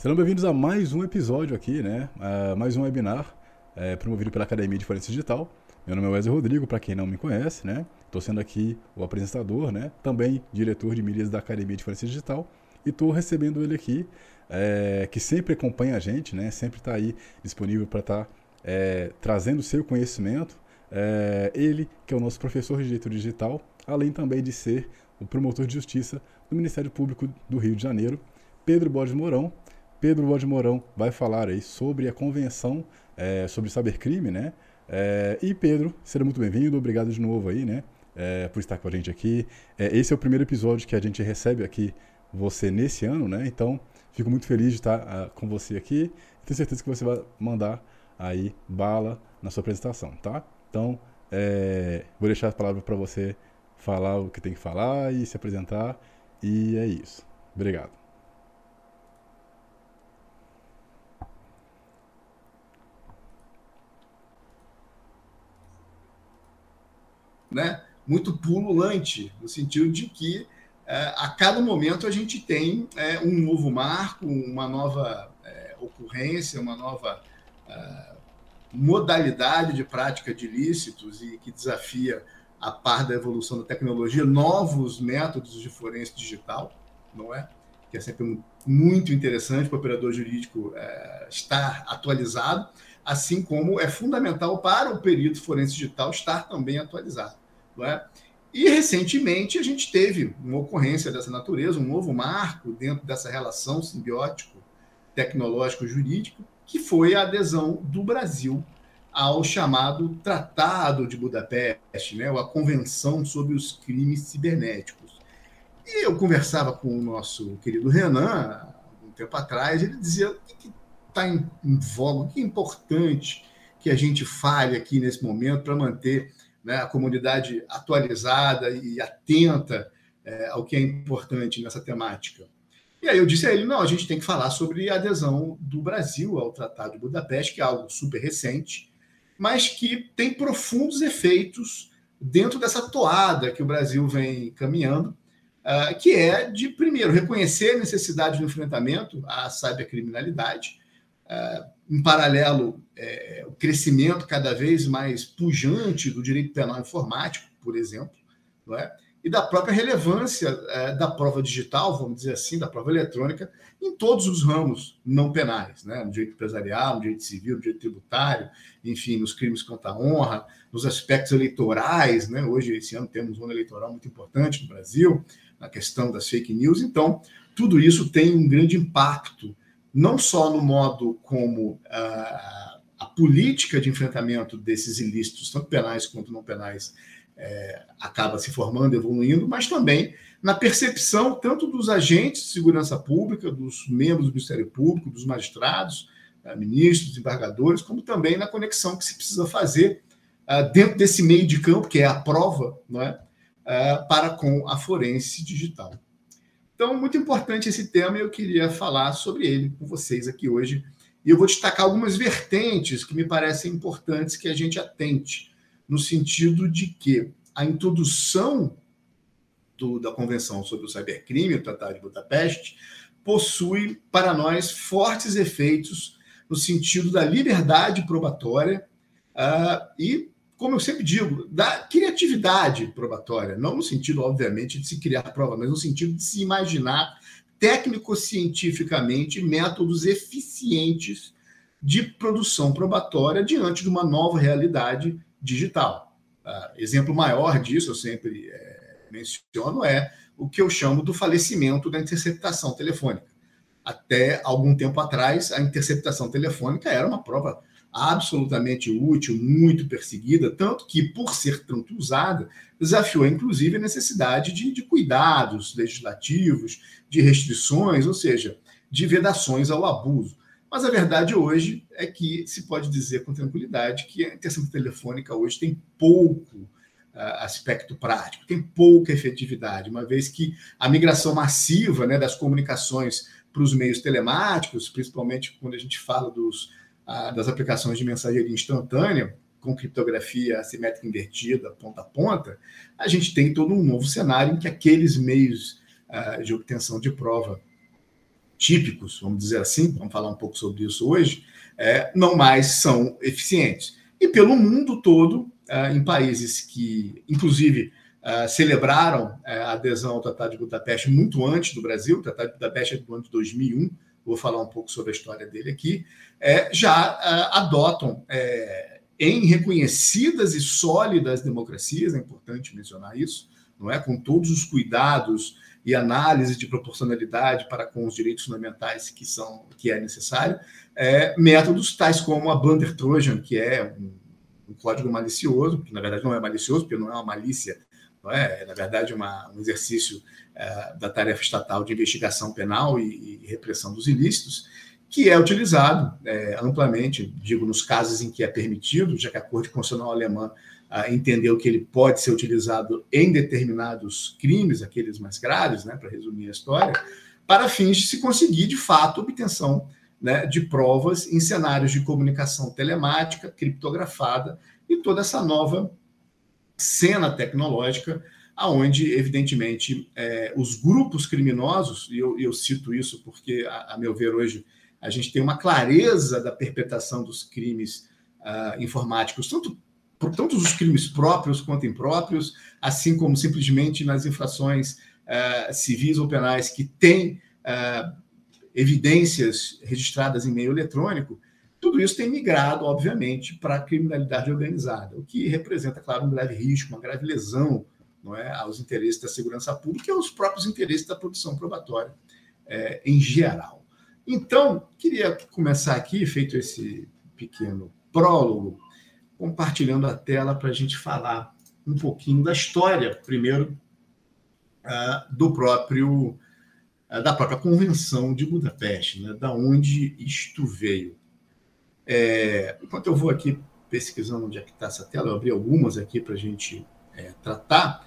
Sejam bem-vindos a mais um episódio aqui, né? Uh, mais um webinar é, promovido pela Academia de Forense Digital. Meu nome é Wesley Rodrigo, para quem não me conhece, né? Estou sendo aqui o apresentador, né? Também diretor de mídias da Academia de Forense Digital. E estou recebendo ele aqui, é, que sempre acompanha a gente, né? Sempre está aí disponível para estar tá, é, trazendo seu conhecimento. Ele, que é o nosso professor de Direito Digital, além também de ser o promotor de justiça do Ministério Público do Rio de Janeiro, Pedro Borges Mourão. Pedro Borges Mourão vai falar aí sobre a convenção é, sobre cybercrime, né? É, e Pedro, seja muito bem-vindo, obrigado de novo aí, né? É, por estar com a gente aqui. É, esse é o primeiro episódio que a gente recebe aqui você nesse ano, né? Então, fico muito feliz de estar uh, com você aqui. Tenho certeza que você vai mandar aí bala na sua apresentação, tá? Então, é, vou deixar a palavra para você falar o que tem que falar e se apresentar. E é isso. Obrigado. Né? Muito pululante, no sentido de que é, a cada momento a gente tem é, um novo marco, uma nova é, ocorrência, uma nova modalidade de prática de ilícitos e que desafia a par da evolução da tecnologia, novos métodos de forense digital, não é? Que é sempre muito interessante para o operador jurídico estar atualizado, assim como é fundamental para o perito forense digital estar também atualizado, não é? E recentemente a gente teve uma ocorrência dessa natureza, um novo marco dentro dessa relação simbiótico tecnológico-jurídico, que foi a adesão do Brasil ao chamado Tratado de Budapeste, né, a Convenção sobre os Crimes Cibernéticos. E eu conversava com o nosso querido Renan, um tempo atrás, ele dizia o que está em, em voga, o que é importante que a gente fale aqui nesse momento para manter né, a comunidade atualizada e atenta é, ao que é importante nessa temática. E aí eu disse a ele, não, a gente tem que falar sobre a adesão do Brasil ao Tratado de Budapeste, que é algo super recente, mas que tem profundos efeitos dentro dessa toada que o Brasil vem caminhando, uh, que é de, primeiro, reconhecer a necessidade do enfrentamento à cybercriminalidade, em paralelo, é, o crescimento cada vez mais pujante do direito penal informático, por exemplo, não é? e da própria relevância é, da prova digital, vamos dizer assim, da prova eletrônica, em todos os ramos não penais, né? no direito empresarial, no direito civil, no direito tributário, enfim, nos crimes contra a honra, nos aspectos eleitorais. Né? Hoje, esse ano, temos um ano eleitoral muito importante no Brasil, na questão das fake news. Então, tudo isso tem um grande impacto, não só no modo como uh, a política de enfrentamento desses ilícitos, tanto penais quanto não penais, é, acaba se formando, evoluindo, mas também na percepção tanto dos agentes de segurança pública, dos membros do Ministério Público, dos magistrados, uh, ministros, embargadores, como também na conexão que se precisa fazer uh, dentro desse meio de campo, que é a prova, não é? Para com a forense digital. Então, muito importante esse tema e eu queria falar sobre ele com vocês aqui hoje. E eu vou destacar algumas vertentes que me parecem importantes que a gente atente no sentido de que a introdução do, da Convenção sobre o Cybercrime, o Tratado de Budapeste, possui para nós fortes efeitos no sentido da liberdade probatória uh, e, como eu sempre digo, da criatividade probatória, não no sentido, obviamente, de se criar prova, mas no sentido de se imaginar técnico-cientificamente métodos eficientes de produção probatória diante de uma nova realidade digital. Uh, exemplo maior disso, eu sempre é, menciono, é o que eu chamo do falecimento da interceptação telefônica. Até algum tempo atrás, a interceptação telefônica era uma prova absolutamente útil, muito perseguida, tanto que, por ser tanto usada, desafiou inclusive a necessidade de, de cuidados legislativos, de restrições, ou seja, de vedações ao abuso. Mas a verdade hoje é que se pode dizer com tranquilidade que a interceptação telefônica hoje tem pouco uh, aspecto prático, tem pouca efetividade, uma vez que a migração massiva né, das comunicações para os meios telemáticos, principalmente quando a gente fala dos, das aplicações de mensageria instantânea, com criptografia assimétrica invertida, ponta a ponta, a gente tem todo um novo cenário em que aqueles meios uh, de obtenção de prova típicos, vamos dizer assim, vamos falar um pouco sobre isso hoje, é, não mais são eficientes. E pelo mundo todo, é, em países que, inclusive, é, celebraram é, a adesão ao Tratado de Budapeste muito antes do Brasil, o Tratado de Budapeste é do ano de 2001, vou falar um pouco sobre a história dele aqui, é, já é, adotam em reconhecidas e sólidas democracias, é importante mencionar isso, não é? Com todos os cuidados e análise de proporcionalidade para com os direitos fundamentais que são que é necessário, é, métodos tais como a Blunder Trojan, que é um, um, código malicioso, que na verdade não é malicioso, porque não é uma malícia, não é, é na verdade uma, um exercício é, da tarefa estatal de investigação penal e, e repressão dos ilícitos, que é utilizado é, amplamente, digo, nos casos em que é permitido, já que a Corte Constitucional Alemã entendeu que ele pode ser utilizado em determinados crimes, aqueles mais graves, né, para resumir a história, para fins de se conseguir, de fato, obtenção né, de provas em cenários de comunicação telemática, criptografada e toda essa nova cena tecnológica, aonde, evidentemente, é, os grupos criminosos, e eu, eu cito isso porque, a, a, meu ver, hoje a gente tem uma clareza da perpetração dos crimes uh, informáticos, tanto por tanto os crimes próprios quanto impróprios, assim como simplesmente nas infrações uh, civis ou penais que têm uh, evidências registradas em meio eletrônico, isso tem migrado, obviamente, para a criminalidade organizada, o que representa, claro, um grave risco, uma grave lesão não é, aos interesses da segurança pública e aos próprios interesses da produção probatória é, em geral. Então, queria começar aqui, feito esse pequeno prólogo, compartilhando a tela para a gente falar um pouquinho da história, primeiro, uh, do próprio uh, da própria Convenção de Budapeste, né? da onde isto veio. É, enquanto eu vou aqui pesquisando onde é que está essa tela, eu abri algumas aqui para a gente é, tratar.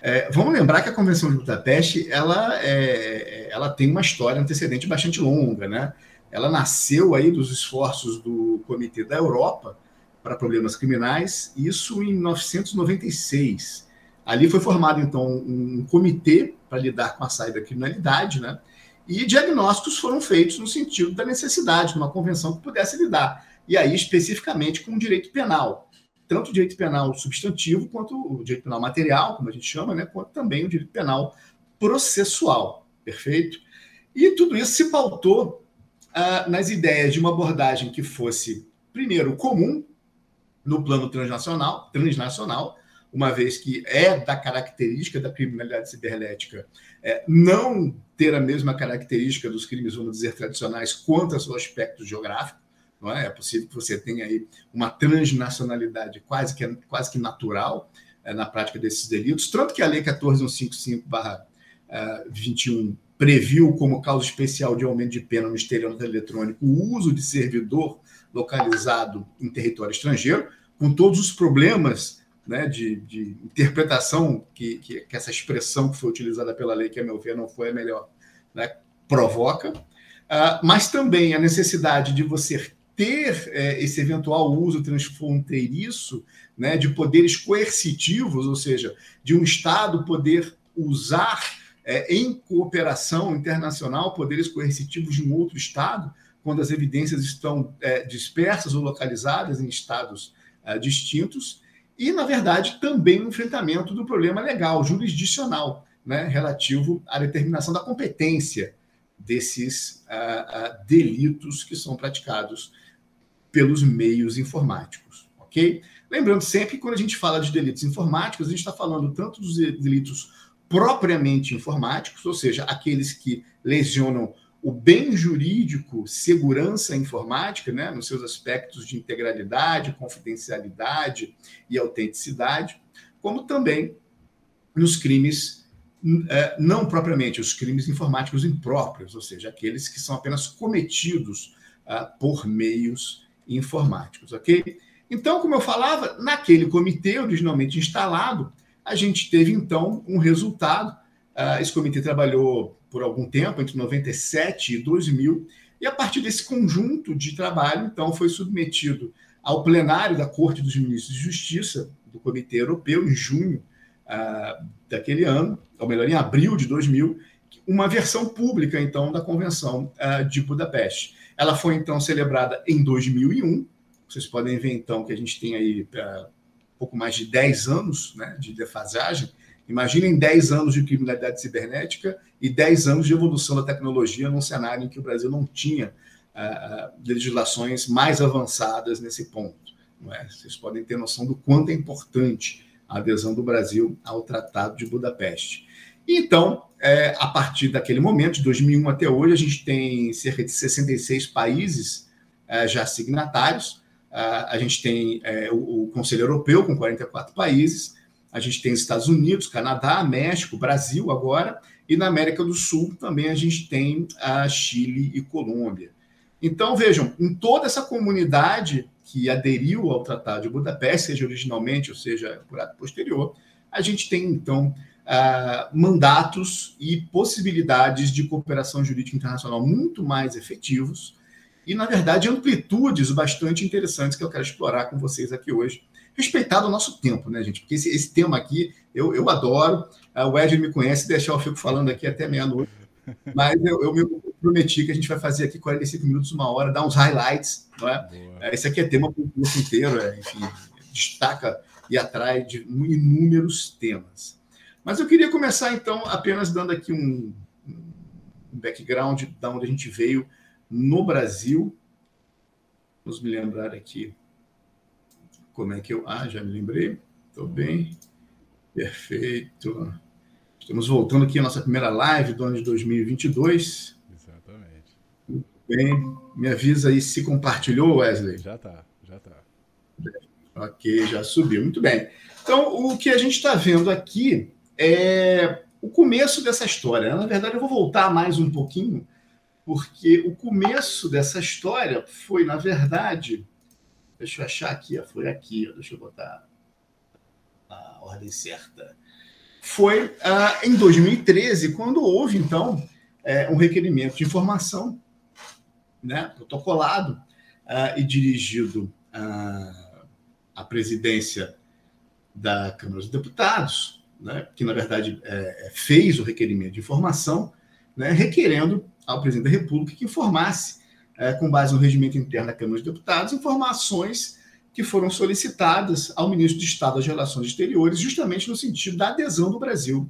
É, vamos lembrar que a Convenção de Budapeste ela, é, ela tem uma história antecedente bastante longa, né? Ela nasceu aí dos esforços do Comitê da Europa para problemas criminais, isso em 1996. Ali foi formado, então, um comitê para lidar com a cybercriminalidade, né? E diagnósticos foram feitos no sentido da necessidade de uma convenção que pudesse lidar, e aí especificamente com o direito penal, tanto o direito penal substantivo quanto o direito penal material, como a gente chama, né? quanto também o direito penal processual, perfeito? E tudo isso se pautou ah, nas ideias de uma abordagem que fosse, primeiro, comum no plano transnacional, transnacional, uma vez que é da característica da criminalidade cibernética é, não ter a mesma característica dos crimes, vamos dizer, tradicionais quanto ao seu aspecto geográfico. Não é? é possível que você tenha aí uma transnacionalidade quase que, quase que natural é, na prática desses delitos, tanto que a Lei 14155-21 é, previu como causa especial de aumento de pena no estelionato eletrônico o uso de servidor localizado em território estrangeiro, com todos os problemas né, de, de interpretação que, que, que, essa expressão que foi utilizada pela lei, que a meu ver não foi a melhor, né, provoca, uh, mas também a necessidade de você ter é, esse eventual uso transfronteiriço né, de poderes coercitivos, ou seja, de um Estado poder usar é, em cooperação internacional poderes coercitivos de um outro Estado, quando as evidências estão é, dispersas ou localizadas em estados é, distintos, e, na verdade, também no enfrentamento do problema legal, jurisdicional, né, relativo à determinação da competência desses uh, uh, delitos que são praticados pelos meios informáticos, ok? Lembrando sempre que quando a gente fala de delitos informáticos, a gente está falando tanto dos delitos propriamente informáticos, ou seja, aqueles que lesionam o bem jurídico, segurança informática, né, nos seus aspectos de integralidade, confidencialidade e autenticidade, como também nos crimes é, não propriamente os crimes informáticos impróprios, ou seja, aqueles que são apenas cometidos uh, por meios informáticos, ok? Então, como eu falava, naquele comitê originalmente instalado, a gente teve então um resultado. Uh, esse comitê trabalhou por algum tempo, entre 97 e 2000, e a partir desse conjunto de trabalho, então, foi submetido ao plenário da Corte dos Ministros de Justiça do Comitê Europeu, em junho uh, daquele ano, ou melhor, em abril de 2000, uma versão pública, então, da Convenção uh, de Budapeste. Ela foi, então, celebrada em 2001. Vocês podem ver, então, que a gente tem aí uh, pouco mais de 10 anos né, de defasagem. Imaginem 10 anos de criminalidade cibernética e 10 anos de evolução da tecnologia num cenário em que o Brasil não tinha uh, legislações mais avançadas nesse ponto. É? Vocês podem ter noção do quanto é importante a adesão do Brasil ao Tratado de Budapeste. Então, é, a partir daquele momento, de 2001 até hoje, a gente tem cerca de 66 países é, já signatários. É, a gente tem é, o, o, Conselho Europeu, com 44 países. A gente tem Estados Unidos, Canadá, México, Brasil agora. E na América do Sul também a gente tem a Chile e Colômbia. Então, vejam, em toda essa comunidade que aderiu ao Tratado de Budapeste, seja originalmente ou seja por ato posterior, a gente tem, então, uh, mandatos e possibilidades de cooperação jurídica internacional muito mais efetivos e, na verdade, amplitudes bastante interessantes que eu quero explorar com vocês aqui hoje, respeitado o nosso tempo, né, gente? Porque esse, esse tema aqui eu, eu adoro. Uh, o Ed me conhece, deixar eu fico falando aqui até meia-noite. Mas eu, eu me prometi que a gente vai fazer aqui 45 minutos, uma hora, dar uns highlights. Não é? Boa. Esse aqui é tema para o curso inteiro, é, enfim, destaca e atrai de inúmeros temas. Mas eu queria começar, então, apenas dando aqui um, um background de onde a gente veio no Brasil. Vamos me lembrar aqui como é que eu. Ah, já me lembrei. Estou bem. Perfeito. Estamos voltando aqui à nossa primeira live do ano de 2022. Exatamente. Muito bem. Me avisa aí se compartilhou, Wesley. Já está, já está. Ok, já subiu. Muito bem. Então, o que a gente está vendo aqui é o começo dessa história. Na verdade, eu vou voltar mais um pouquinho, porque o começo dessa história foi, na verdade, deixa eu achar aqui, foi aqui, deixa eu botar a ordem certa. Foi uh, em 2013, quando houve, então, é, um requerimento de informação né, protocolado uh, e dirigido uh, à presidência da Câmara dos Deputados, né, que, na verdade, é, é, fez o requerimento de informação, né, requerendo ao presidente da República que informasse, é, com base no regimento interno da Câmara dos Deputados, informações que foram solicitadas ao ministro de Estado das Relações Exteriores, justamente no sentido da adesão do Brasil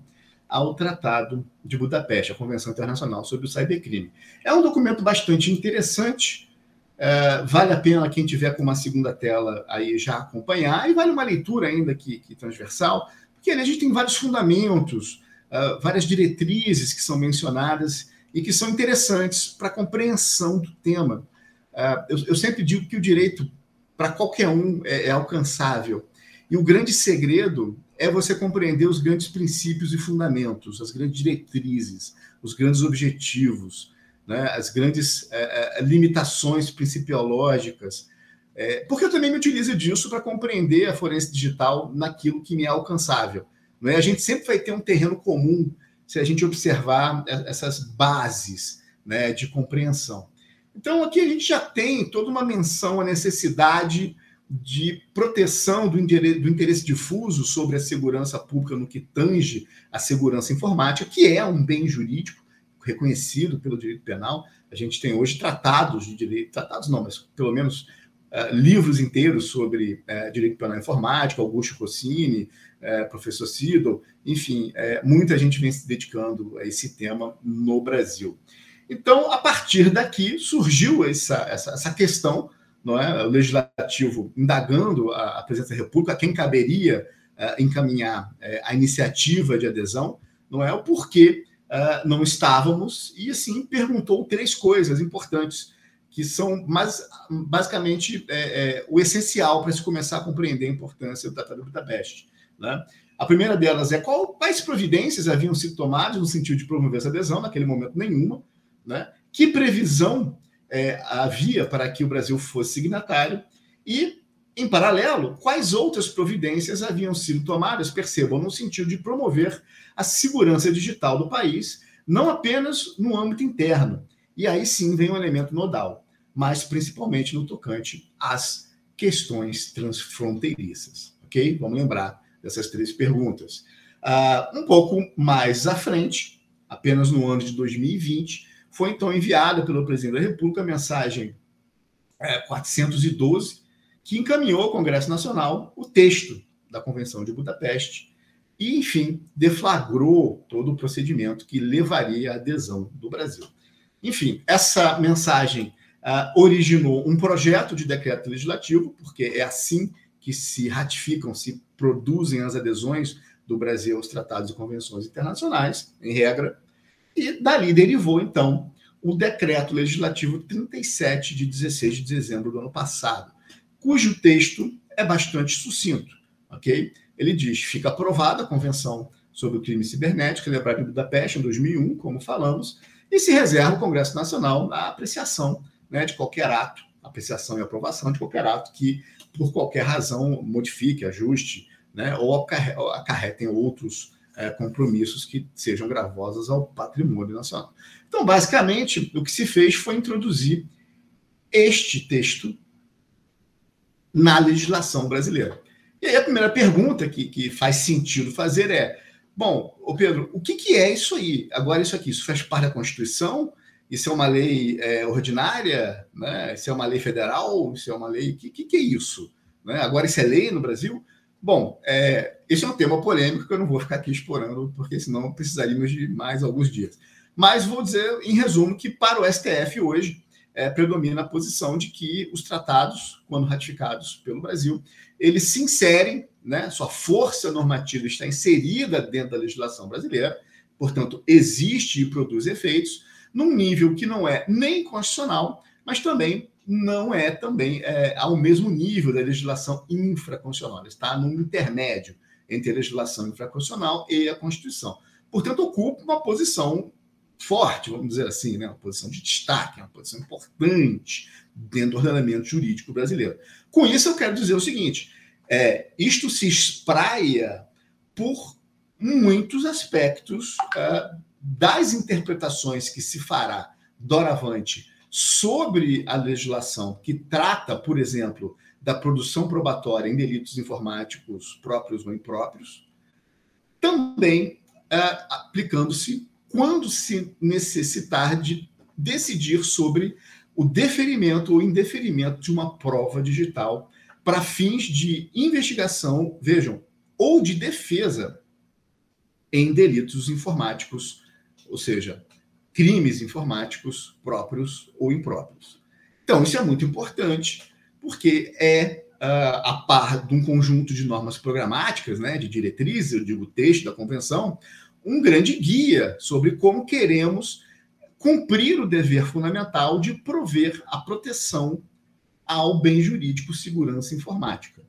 ao Tratado de Budapeste, a Convenção Internacional sobre o Cybercrime. É um documento bastante interessante, é, vale a pena quem tiver com uma segunda tela aí já acompanhar, e vale uma leitura ainda que, que transversal, porque ali a gente tem vários fundamentos, uh, várias diretrizes que são mencionadas e que são interessantes para a compreensão do tema. Uh, eu, eu sempre digo que o direito para qualquer um é, é alcançável. E o grande segredo é você compreender os grandes princípios e fundamentos, as grandes diretrizes, os grandes objetivos, né, as grandes é, é, limitações principiológicas. É, porque eu também me utilizo disso para compreender a forense digital naquilo que me é alcançável. Não é? A gente sempre vai ter um terreno comum se a gente observar essas bases né, de compreensão. Então, aqui a gente já tem toda uma menção à necessidade de proteção do interesse difuso sobre a segurança pública no que tange a segurança informática, que é um bem jurídico reconhecido pelo direito penal. A gente tem hoje tratados de direito, tratados não, mas pelo menos uh, livros inteiros sobre uh, direito penal informático, Augusto Rossini, uh, professor Siddle, enfim, muita gente vem se dedicando a esse tema no Brasil. Então, a partir daqui, surgiu essa, essa, essa questão, não é? o legislativo indagando a, a presidência da República, quem caberia uh, encaminhar uh, a iniciativa de adesão, não é? o porquê uh, não estávamos, e assim perguntou três coisas importantes, que são mais, basicamente é, é, o essencial para se começar a compreender a importância do Tratado de Budapeste. Né? A primeira delas é qual, quais providências haviam sido tomadas no sentido de promover essa adesão, naquele momento nenhuma. Né? Que previsão é, havia para que o Brasil fosse signatário e, em paralelo, quais outras providências haviam sido tomadas, percebam, no sentido de promover a segurança digital do país, não apenas no âmbito interno. E aí sim vem um elemento nodal, mas principalmente no tocante às questões transfronteiriças. Ok? Vamos lembrar dessas três perguntas. Uh, um pouco mais à frente, apenas no ano de 2020, foi então enviada pelo presidente da República a mensagem é, 412, que encaminhou ao Congresso Nacional o texto da Convenção de Budapeste e, enfim, deflagrou todo o procedimento que levaria à adesão do Brasil. Enfim, essa mensagem uh, originou um projeto de decreto legislativo, porque é assim que se ratificam, se produzem as adesões do Brasil aos tratados e convenções internacionais, em regra, e dali derivou, então, o decreto legislativo 37 de 16 de dezembro do ano passado, cujo texto é bastante sucinto, ok? Ele diz: fica aprovada a Convenção sobre o Crime Cibernético, celebrada em Budapeste em 2001, como falamos, e se reserva o Congresso Nacional a apreciação né, de qualquer ato, apreciação e aprovação de qualquer ato que, por qualquer razão, modifique, ajuste, né, ou acarretem outros é, compromissos que sejam gravosos ao patrimônio nacional. Então, basicamente, o que se fez foi introduzir este texto na legislação brasileira. E aí a primeira pergunta que, que faz sentido fazer é: bom, Pedro, o que, que é isso aí? Agora, isso aqui, isso faz parte da Constituição? Isso é uma lei é, ordinária? Né? Isso é uma lei federal? Isso é uma lei. O que, que, que, é isso? Né? Agora, isso é lei no Brasil? Bom, é, esse é um tema polêmico que eu não vou ficar aqui explorando, porque senão precisaríamos de mais alguns dias. Mas vou dizer, em resumo, que para o STF hoje é, predomina a posição de que os tratados, quando ratificados pelo Brasil, eles se inserem, né, sua força normativa está inserida dentro da legislação brasileira, portanto, existe e produz efeitos, num nível que não é nem constitucional, mas também não é também é, ao mesmo nível da legislação infraconstitucional, está num intermédio entre a legislação infraconstitucional e a Constituição. Portanto, ocupa uma posição forte, vamos dizer assim, né? uma posição de destaque, uma posição importante dentro do ordenamento jurídico brasileiro. Com isso, eu quero dizer o seguinte: é, isto se espraia por muitos aspectos é, das interpretações que se fará doravante sobre a legislação que trata, por exemplo, da produção probatória em delitos informáticos próprios ou impróprios, também é, aplicando-se quando se necessitar de decidir sobre o deferimento ou indeferimento de uma prova digital para fins de investigação, vejam, ou de defesa em delitos informáticos, ou seja, crimes informáticos próprios ou impróprios. Então, isso é muito importante, porque é uh, a par de um conjunto de normas programáticas, né, de diretrizes, eu digo texto da convenção, um grande guia sobre como queremos cumprir o dever fundamental de prover a proteção ao bem jurídico segurança informática,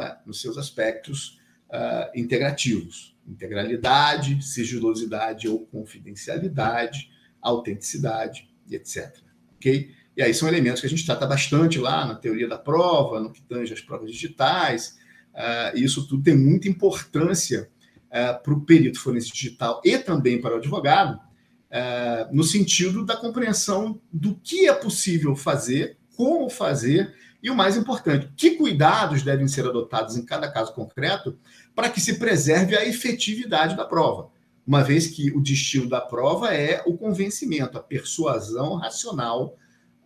é? nos seus aspectos uh, integrativos, integralidade, sigilosidade ou confidencialidade, autenticidade, etc. Ok? E aí são elementos que a gente trata bastante lá na teoria da prova, no que tange as provas digitais. Uh, e isso tudo tem muita importância uh, para o perito forense digital e também para o advogado, uh, no sentido da compreensão do que é possível fazer, como fazer e o mais importante, que cuidados devem ser adotados em cada caso concreto para que se preserve a efetividade da prova, uma vez que o destino da prova é o convencimento, a persuasão racional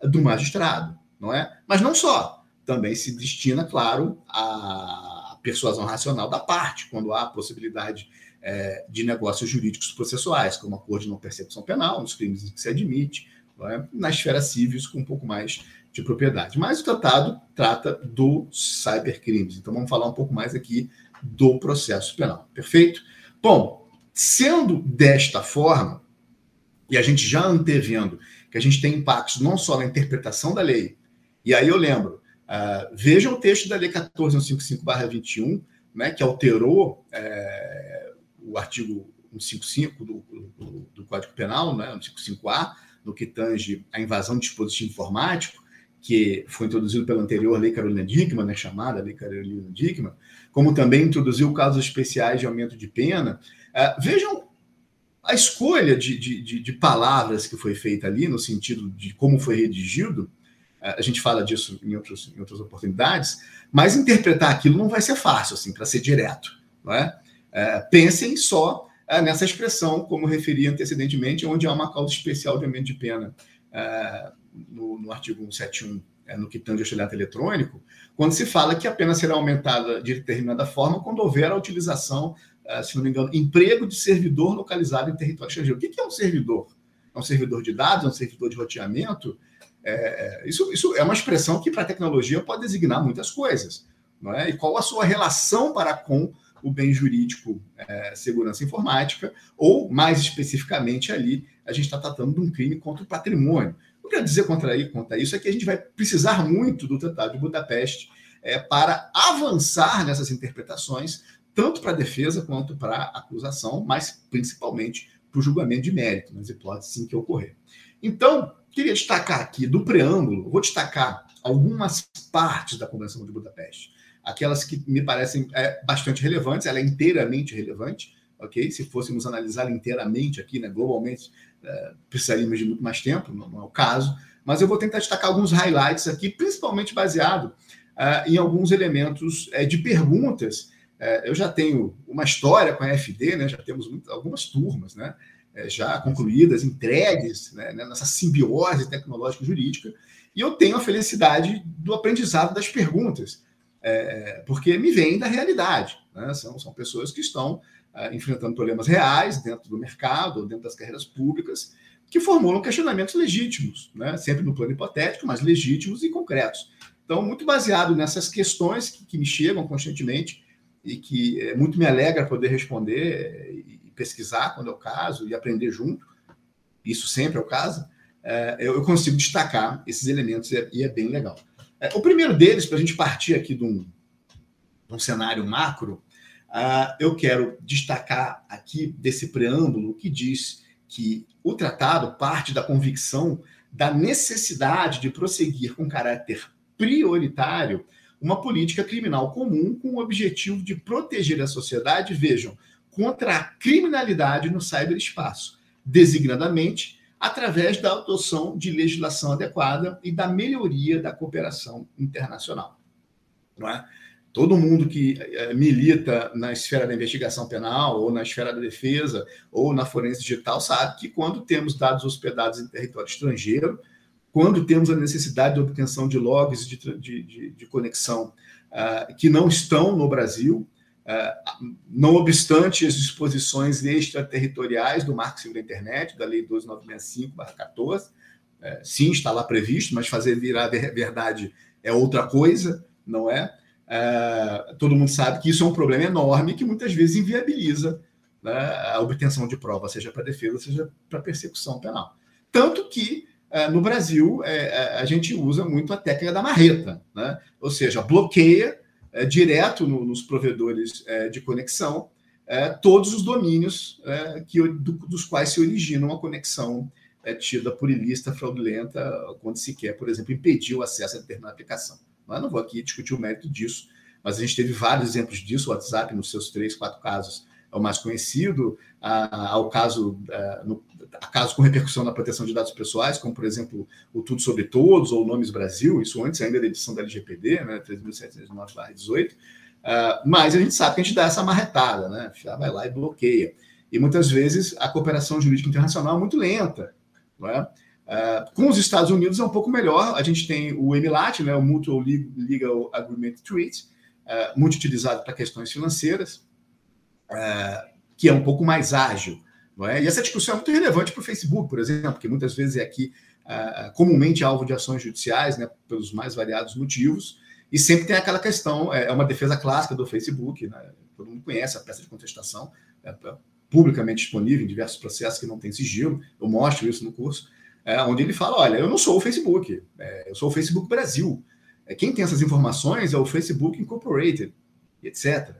do magistrado, não é? Mas não só, também se destina, claro, a persuasão racional da parte, quando há possibilidade é, de negócios jurídicos processuais, como acordo de não percepção penal, nos crimes que se admite, é? na esfera civil, com um pouco mais de propriedade. Mas o tratado trata dos cybercrimes, então vamos falar um pouco mais aqui do processo penal, perfeito? Bom, sendo desta forma, e a gente já antevendo que a gente tem impactos não só na interpretação da lei, e aí eu lembro, uh, veja o texto da Lei 14.155-21, né, que alterou é, o artigo 155 do, do, do, Código Penal, né, 155A, no que tange a invasão de dispositivo informático, que foi introduzido pela anterior Lei Carolina Dickmann, né, chamada Lei Carolina Dickmann, como também introduziu casos especiais de aumento de pena. Uh, vejam a escolha de, de, de, palavras que foi feita ali, no sentido de como foi redigido, a gente fala disso em, outros, em outras oportunidades, mas interpretar aquilo não vai ser fácil, assim, para ser direto. Não é? é? pensem só nessa expressão, como referi antecedentemente, onde há uma causa especial de aumento de pena no, no, artigo 171, é, no que tange ao estelionato eletrônico, quando se fala que a pena será aumentada de determinada forma quando houver a utilização, é, se não me engano, emprego de servidor localizado em território estrangeiro. O que é um servidor? É um servidor de dados? É um servidor de roteamento? É, é isso, isso é uma expressão que, para a tecnologia, pode designar muitas coisas. Não é? E qual a sua relação para com o bem jurídico é, segurança informática, ou, mais especificamente ali, a gente está tratando de um crime contra o patrimônio. O que eu quero dizer contra, contra isso é que a gente vai precisar muito do Tratado de Budapeste é, para avançar nessas interpretações, tanto para a defesa quanto para a acusação, mas principalmente para o julgamento de mérito, nas hipóteses em que ocorrer. Então, queria destacar aqui do preâmbulo, vou destacar algumas partes da Convenção de Budapeste aquelas que me parecem é, bastante relevantes, ela é inteiramente relevante, ok? Se fôssemos analisar inteiramente aqui, né, globalmente, é, precisaríamos de muito mais tempo, não, é o caso, mas eu vou tentar destacar alguns highlights aqui, principalmente baseado é, em alguns elementos é, de perguntas. É, eu já tenho uma história com a FD, né, já temos muito, algumas turmas, né? Já concluídas, entregues né, nessa simbiose tecnológica jurídica, e eu tenho a felicidade do aprendizado das perguntas porque me vem da realidade. Né? São, são pessoas que estão enfrentando problemas reais dentro do mercado, dentro das carreiras públicas, que formulam questionamentos legítimos, né? sempre no plano hipotético, mas legítimos e concretos. Então, muito baseado nessas questões que, que me chegam constantemente e que é, muito me alegra poder responder é, e pesquisar quando é o caso e aprender junto, isso sempre é o caso, é, eu, eu consigo destacar esses elementos e é, e é bem legal. O primeiro deles, para a gente partir aqui de um, de um cenário macro, uh, eu quero destacar aqui desse preâmbulo que diz que o tratado parte da convicção da necessidade de prosseguir com caráter prioritário uma política criminal comum com o objetivo de proteger a sociedade, vejam, contra a criminalidade no cyberespaço, designadamente através da adoção de legislação adequada e da melhoria da cooperação internacional. Não é? Todo mundo que eh, milita na esfera da investigação penal, ou na esfera da defesa, ou na forense digital, sabe que quando temos dados hospedados em território estrangeiro, quando temos a necessidade de obtenção de logs de, de, de, de conexão uh, que não estão no Brasil, é, não obstante as disposições extraterritoriais do Marco Civil da Internet, da Lei 2965-14, é, sim, está lá previsto, mas fazer virar verdade é outra coisa, não é? É? Todo mundo sabe que isso é um problema enorme que muitas vezes inviabiliza né, a obtenção de prova, seja para defesa, seja para persecução penal. Tanto que no Brasil a gente usa muito a técnica da marreta, né? ou seja, bloqueia é, direto no, nos provedores é, de conexão é, todos os domínios é, que, do, dos quais se origina uma conexão é, tida por ilícita, fraudulenta, quando se quer, por exemplo, impedir o acesso a determinada aplicação. Mas não vou aqui discutir o mérito disso, mas a gente teve vários exemplos disso, o WhatsApp, nos seus três, quatro casos, é o mais conhecido, ao caso, no, a casos com repercussão na proteção de dados pessoais, como, por exemplo, o Tudo Sobre Todos ou Nomes Brasil, isso antes ainda da edição da LGPD, né, 3.709-18, uh, mas a gente sabe que a gente dá essa marretada, né, já vai lá e bloqueia. E muitas vezes a cooperação jurídica internacional é muito lenta, não é? Uh, com os Estados Unidos é um pouco melhor. A gente tem o MLAT, né, o Mutual Legal Agreement Treaty, uh, muito utilizado para questões financeiras. É, que é um pouco mais ágil. Não é? E essa discussão é muito relevante para o Facebook, por exemplo, que muitas vezes é aqui uh, comumente alvo de ações judiciais, né, pelos mais variados motivos, e sempre tem aquela questão, é, é uma defesa clássica do Facebook, né, todo mundo conhece a peça de contestação, é publicamente disponível em diversos processos que não tem sigilo, eu mostro isso no curso, é, onde ele fala, olha, eu não sou o Facebook, é, eu sou o Facebook Brasil, é, quem tem essas informações é o Facebook Incorporated, etc.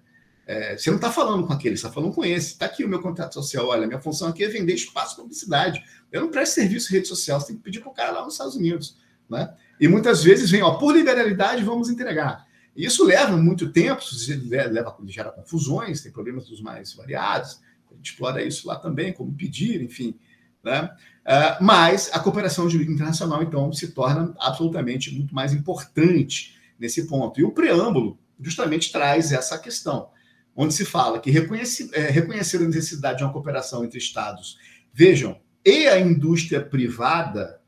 É, você não está falando com aquele, você está falando com esse. Está aqui o meu contrato social. Olha, minha função aqui é vender espaço publicidade. Eu não presto serviço de rede social, você tem que pedir para o cara lá nos Estados Unidos. Né? E muitas vezes vem, ó, por liberalidade, vamos entregar. E isso leva muito tempo, leva, gera confusões, tem problemas dos mais variados. A gente explora isso lá também, como pedir, enfim. Né? Uh, mas a cooperação jurídica internacional, então, se torna absolutamente muito mais importante nesse ponto. E o preâmbulo justamente traz essa questão onde se fala que reconhece, é, reconhecer a necessidade de uma cooperação entre Estados, vejam, e a indústria privada,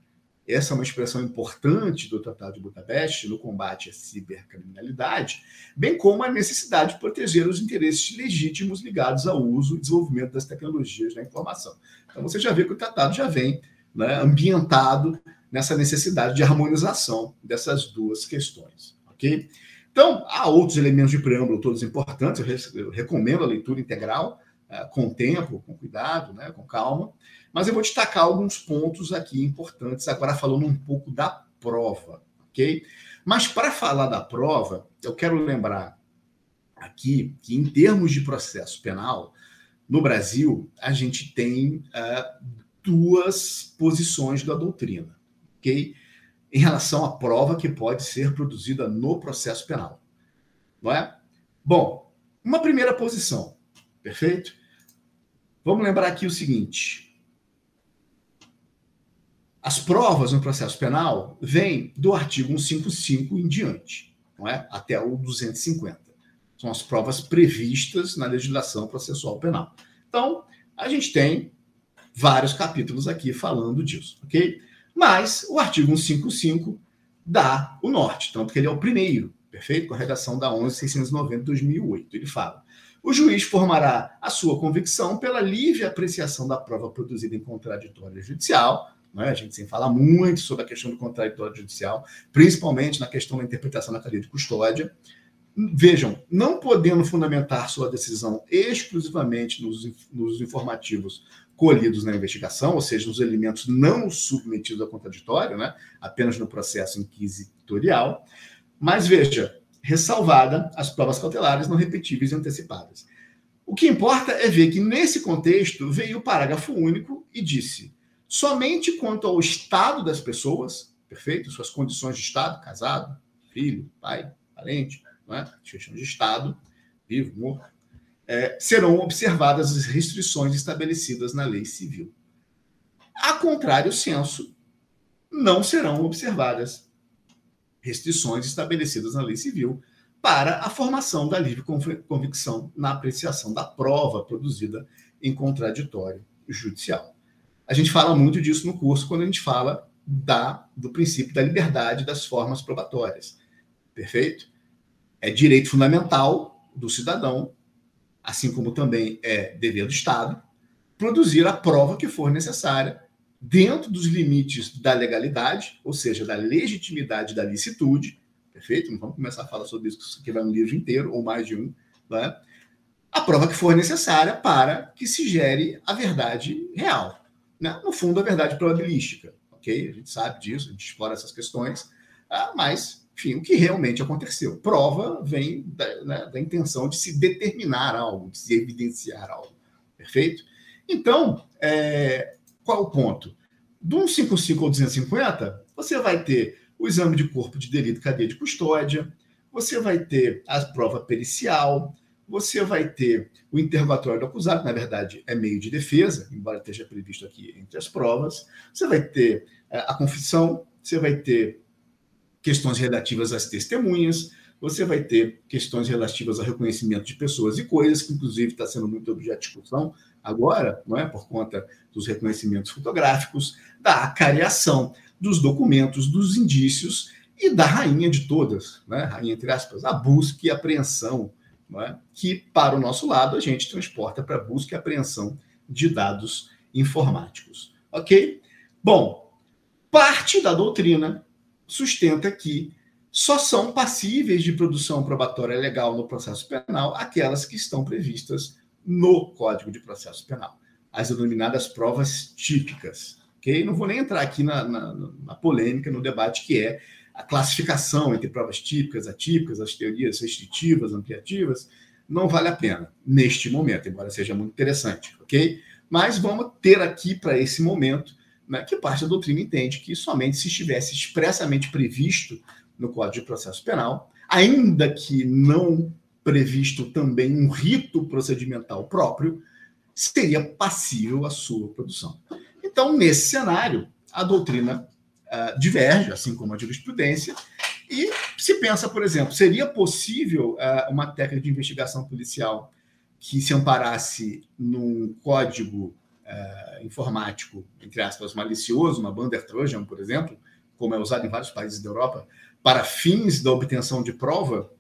essa é uma expressão importante do Tratado de Budapeste no combate à cibercriminalidade, bem como a necessidade de proteger os interesses legítimos ligados ao uso e desenvolvimento das tecnologias da informação. Então você já vê que o tratado já vem né, ambientado nessa necessidade de harmonização dessas duas questões, ok? Então, há outros elementos de preâmbulo, todos importantes, eu, recomendo a leitura integral, uh, com tempo, com cuidado, né, com calma, mas eu vou destacar alguns pontos aqui importantes, agora falando um pouco da prova, ok? Mas para falar da prova, eu quero lembrar aqui que, em termos de processo penal, no Brasil, a gente tem uh, duas posições da doutrina, ok? em relação à prova que pode ser produzida no processo penal. Não é? Bom, uma primeira posição, perfeito? Vamos lembrar aqui o seguinte: as provas no processo penal vêm do artigo 155 em diante, não é? Até o 250. São as provas previstas na legislação processual penal. Então, a gente tem vários capítulos aqui falando disso, ok? Mas o artigo 155 dá o norte, tanto que ele é o primeiro, perfeito? Com a redação da 11.690 de 2008. Ele fala: o juiz formará a sua convicção pela livre apreciação da prova produzida em contraditório judicial. Né? A gente sempre fala muito sobre a questão do contraditório judicial, principalmente na questão da interpretação da cadeia de custódia. Vejam, não podendo fundamentar sua decisão exclusivamente nos, nos informativos colhidos na investigação, ou seja, os elementos não submetidos ao contraditório, né, apenas no processo inquisitorial. Mas veja, ressalvada as provas cautelares não repetíveis e antecipadas. O que importa é ver que, nesse contexto, veio o parágrafo único e disse: somente quanto ao estado das pessoas, perfeito? Suas condições de estado, casado, filho, pai, parente, não é? questão de estado, vivo, morto, é, serão observadas as restrições estabelecidas na lei civil. A contrário senso, não serão observadas restrições estabelecidas na lei civil para a formação da livre convicção na apreciação da prova produzida em contraditório judicial. A gente fala muito disso no curso quando a gente fala da, do princípio da liberdade das formas probatórias. Perfeito? É direito fundamental do cidadão assim como também é dever do Estado, produzir a prova que for necessária dentro dos limites da legalidade, ou seja, da legitimidade da licitude, perfeito? Não vamos começar a falar sobre isso, isso aqui vai um livro inteiro, ou mais de um, né? a prova que for necessária para que se gere a verdade real. Né? No fundo, a verdade probabilística, ok? A gente sabe disso, a gente explora essas questões, ah, mas enfim, o que realmente aconteceu. Prova vem da, né, da, intenção de se determinar algo, de se evidenciar algo. Perfeito? Então, é, qual o ponto? Do 155 ao 250, você vai ter o exame de corpo de delito cadeia de custódia, você vai ter a prova pericial, você vai ter o interrogatório do acusado, que na verdade é meio de defesa, embora esteja previsto aqui entre as provas, você vai ter é, a confissão, você vai ter questões relativas às testemunhas, você vai ter questões relativas ao reconhecimento de pessoas e coisas, que inclusive está sendo muito objeto de discussão agora, não é? por conta dos reconhecimentos fotográficos, da acareação dos documentos, dos indícios e da rainha de todas, né? rainha entre aspas, a busca e apreensão, é? que para o nosso lado a gente transporta para busca e apreensão de dados informáticos. Ok? Bom, parte da doutrina sustenta que só são passíveis de produção probatória legal no processo penal aquelas que estão previstas no Código de Processo Penal, as denominadas provas típicas. Okay? Não vou nem entrar aqui na, na, na polêmica, no debate que é a classificação entre provas típicas, atípicas, as teorias restritivas, ampliativas, não vale a pena neste momento, embora seja muito interessante, ok? Mas vamos ter aqui para esse momento né, que parte da doutrina entende que somente se estivesse expressamente previsto no Código de Processo Penal, ainda que não previsto também um rito procedimental próprio, seria passível a sua produção. Então, nesse cenário, a doutrina uh, diverge, assim como a jurisprudência, e se pensa, por exemplo, seria possível uh, uma técnica de investigação policial que se amparasse num código uh, informático, entre aspas, malicioso, uma Bander Trojan, por exemplo, como é usado em vários países da Europa, para fins da obtenção de prova,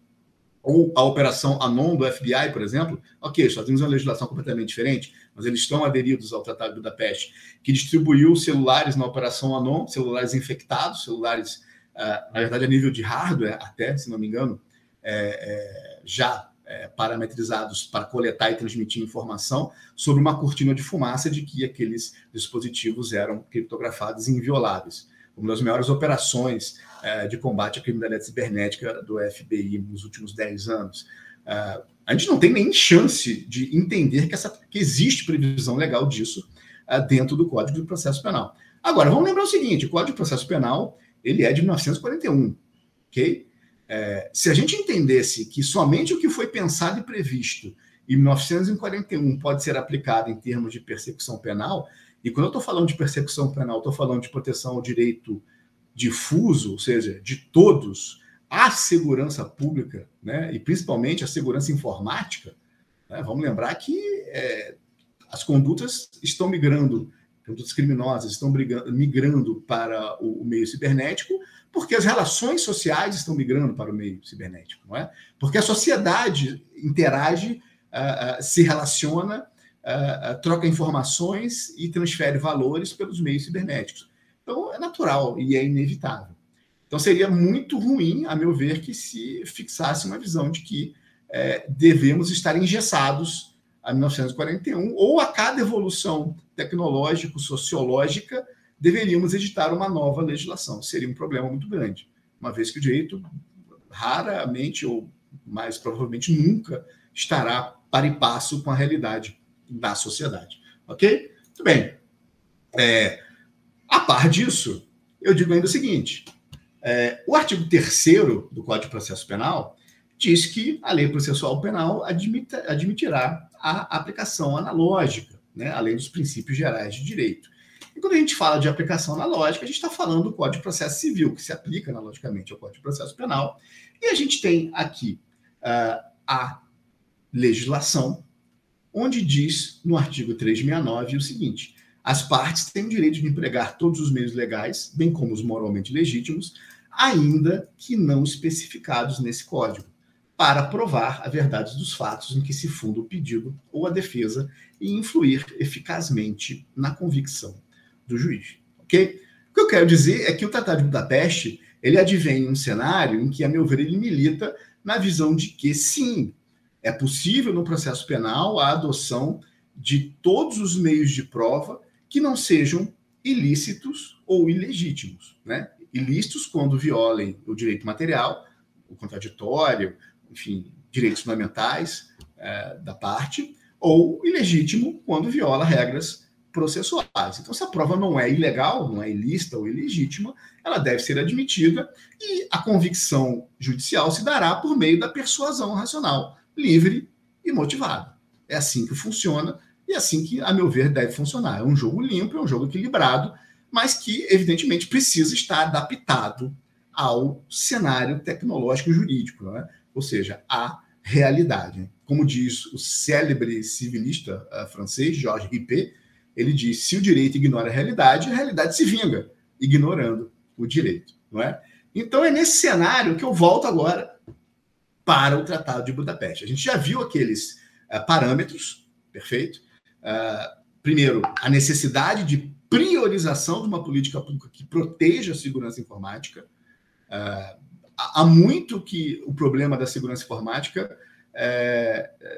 ou a operação Anon do FBI, por exemplo, ok, os Estados Unidos uma legislação completamente diferente, mas eles estão aderidos ao Tratado de Budapeste, que distribuiu celulares na operação Anon, celulares infectados, celulares, uh, na verdade, a nível de hardware, até, se não me engano, é, é, já é, parametrizados para coletar e transmitir informação sobre uma cortina de fumaça de que aqueles dispositivos eram criptografados e invioláveis. Uma das maiores operações é, de combate à criminalidade cibernética do FBI nos últimos 10 anos. É, a gente não tem nem chance de entender que, essa, que existe previsão legal disso é, dentro do Código de Processo Penal. Agora, vamos lembrar o seguinte: o Código de Processo Penal ele é de 1941, ok? É, se a gente entendesse que somente o que foi pensado e previsto em 1941 pode ser aplicado em termos de persecução penal, e quando eu estou falando de persecução penal, estou falando de proteção ao direito difuso, ou seja, de todos, à segurança pública, né, e principalmente a segurança informática, né, vamos lembrar que é, as condutas estão migrando, condutas criminosas estão migrando para o, o meio cibernético, porque as relações sociais estão migrando para o meio cibernético, não é? Porque a sociedade interage, uh, uh, se relaciona, uh, troca informações e transfere valores pelos meios cibernéticos. Então é natural e é inevitável. Então seria muito ruim, a meu ver, que se fixasse uma visão de que é, devemos estar engessados a 1941 ou a cada evolução tecnológico-sociológica deveríamos editar uma nova legislação. Seria um problema muito grande, uma vez que o direito raramente ou mais provavelmente nunca estará para e passo com a realidade da sociedade. Ok? Muito bem. É, a par disso, eu digo ainda o seguinte: é, o artigo 3 do Código de Processo Penal diz que a lei processual penal admita, admitirá a aplicação analógica, né, além dos princípios gerais de direito. E quando a gente fala de aplicação analógica, a gente está falando do Código de Processo Civil, que se aplica analogicamente ao Código de Processo Penal. E a gente tem aqui uh, a legislação, onde diz no artigo 369 o seguinte: as partes têm o direito de empregar todos os meios legais, bem como os moralmente legítimos, ainda que não especificados nesse código, para provar a verdade dos fatos em que se funda o pedido ou a defesa e influir eficazmente na convicção do juiz. O que eu quero dizer é que o Tratado de Budapeste ele advém um cenário em que, a meu ver, ele milita na visão de que, sim, é possível no processo penal a adoção de todos os meios de prova que não sejam ilícitos ou ilegítimos. Né? Ilícitos quando violem o direito material, o contraditório, enfim, direitos fundamentais é, da parte, ou ilegítimo quando viola regras processuais. Então, se a prova não é ilegal, não é ilícita ou ilegítima, ela deve ser admitida e a convicção judicial se dará por meio da persuasão racional, livre e motivada. É assim que funciona e é assim que, a meu ver, deve funcionar. É um jogo limpo, é um jogo equilibrado, mas que, evidentemente, precisa estar adaptado ao cenário tecnológico jurídico, é? ou seja, à realidade. Como diz o célebre civilista uh, francês, Georges Rippet, ele diz: se o direito ignora a realidade, a realidade se vinga, ignorando o direito, não é? Então é nesse cenário que eu volto agora para o Tratado de Budapeste. A gente já viu aqueles uh, parâmetros, perfeito? Uh, primeiro, a necessidade de priorização de uma política pública que proteja a segurança informática. Uh, há muito que o problema da segurança informática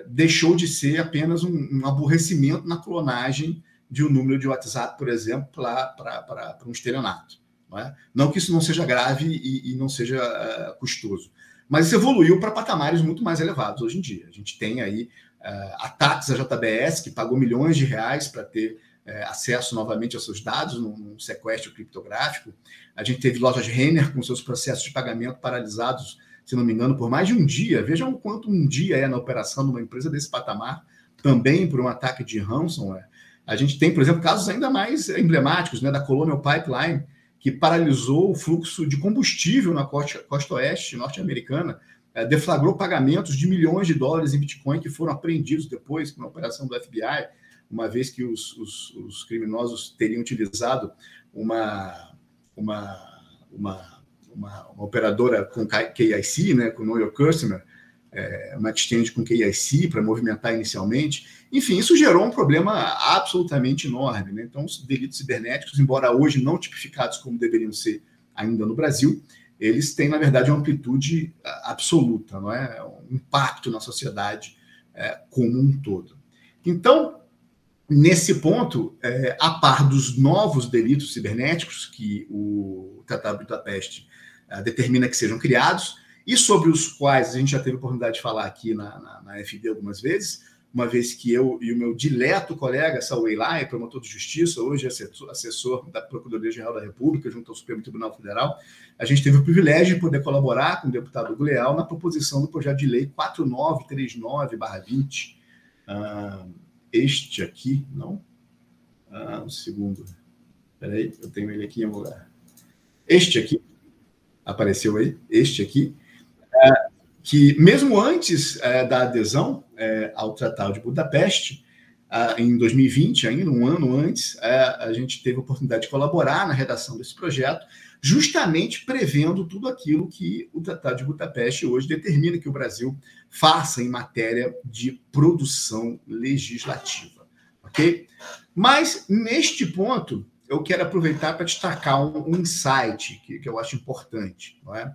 deixou de ser apenas um, um aborrecimento na clonagem de um número de WhatsApp, por exemplo, para um estelionato. Não, é? não que isso não seja grave e, e não seja uh, custoso, mas isso evoluiu para patamares muito mais elevados hoje em dia. A gente tem aí uh, ataques à JBS, que pagou milhões de reais para ter uh, acesso novamente aos seus dados num, num, sequestro criptográfico. A gente teve lojas Renner com seus processos de pagamento paralisados, se não me engano, por mais de um dia. Vejam quanto um dia é na operação de uma empresa desse patamar, também por um ataque de ransomware. A gente tem, por exemplo, casos ainda mais emblemáticos, né, da Colonial Pipeline, que paralisou o fluxo de combustível na costa, costa oeste norte-americana é, deflagrou pagamentos de milhões de dólares em Bitcoin que foram apreendidos depois, com a operação do FBI, uma vez que os, os, os criminosos teriam utilizado uma, uma, uma, uma, uma operadora com KIC, né, com Know Your Customer, é, uma exchange com KIC para movimentar inicialmente. Enfim, isso gerou um problema absolutamente enorme. Né? Então, os delitos cibernéticos, embora hoje não tipificados como deveriam ser ainda no Brasil, eles têm, na verdade, uma amplitude absoluta, não é? um impacto na sociedade é, como um todo. Então, nesse ponto, é, a par dos novos delitos cibernéticos que o Tratado de Budapeste é, determina que sejam criados, e sobre os quais a gente já teve oportunidade de falar aqui na, na, na FD algumas vezes, uma vez que eu e o meu dileto colega Saúl Lai, promotor de justiça, hoje assessor, assessor da Procuradoria-Geral da República, junto ao Supremo Tribunal Federal, a gente teve o privilégio de poder colaborar com o deputado Hugo Leal na proposição do projeto de lei 4939-20. Ah, este aqui, não? Ah, um segundo. Espera eu tenho ele aqui em algum lugar. Este aqui, apareceu aí, este aqui, é, que mesmo antes é, da adesão é, ao Tratado de Budapeste, em 2020, ainda um ano antes, a gente teve a oportunidade de colaborar na redação desse projeto, justamente prevendo tudo aquilo que o Tratado de Budapeste hoje determina que o Brasil faça em matéria de produção legislativa, ok? Mas neste ponto eu quero aproveitar para destacar um, um insight que, que, eu acho importante, não é?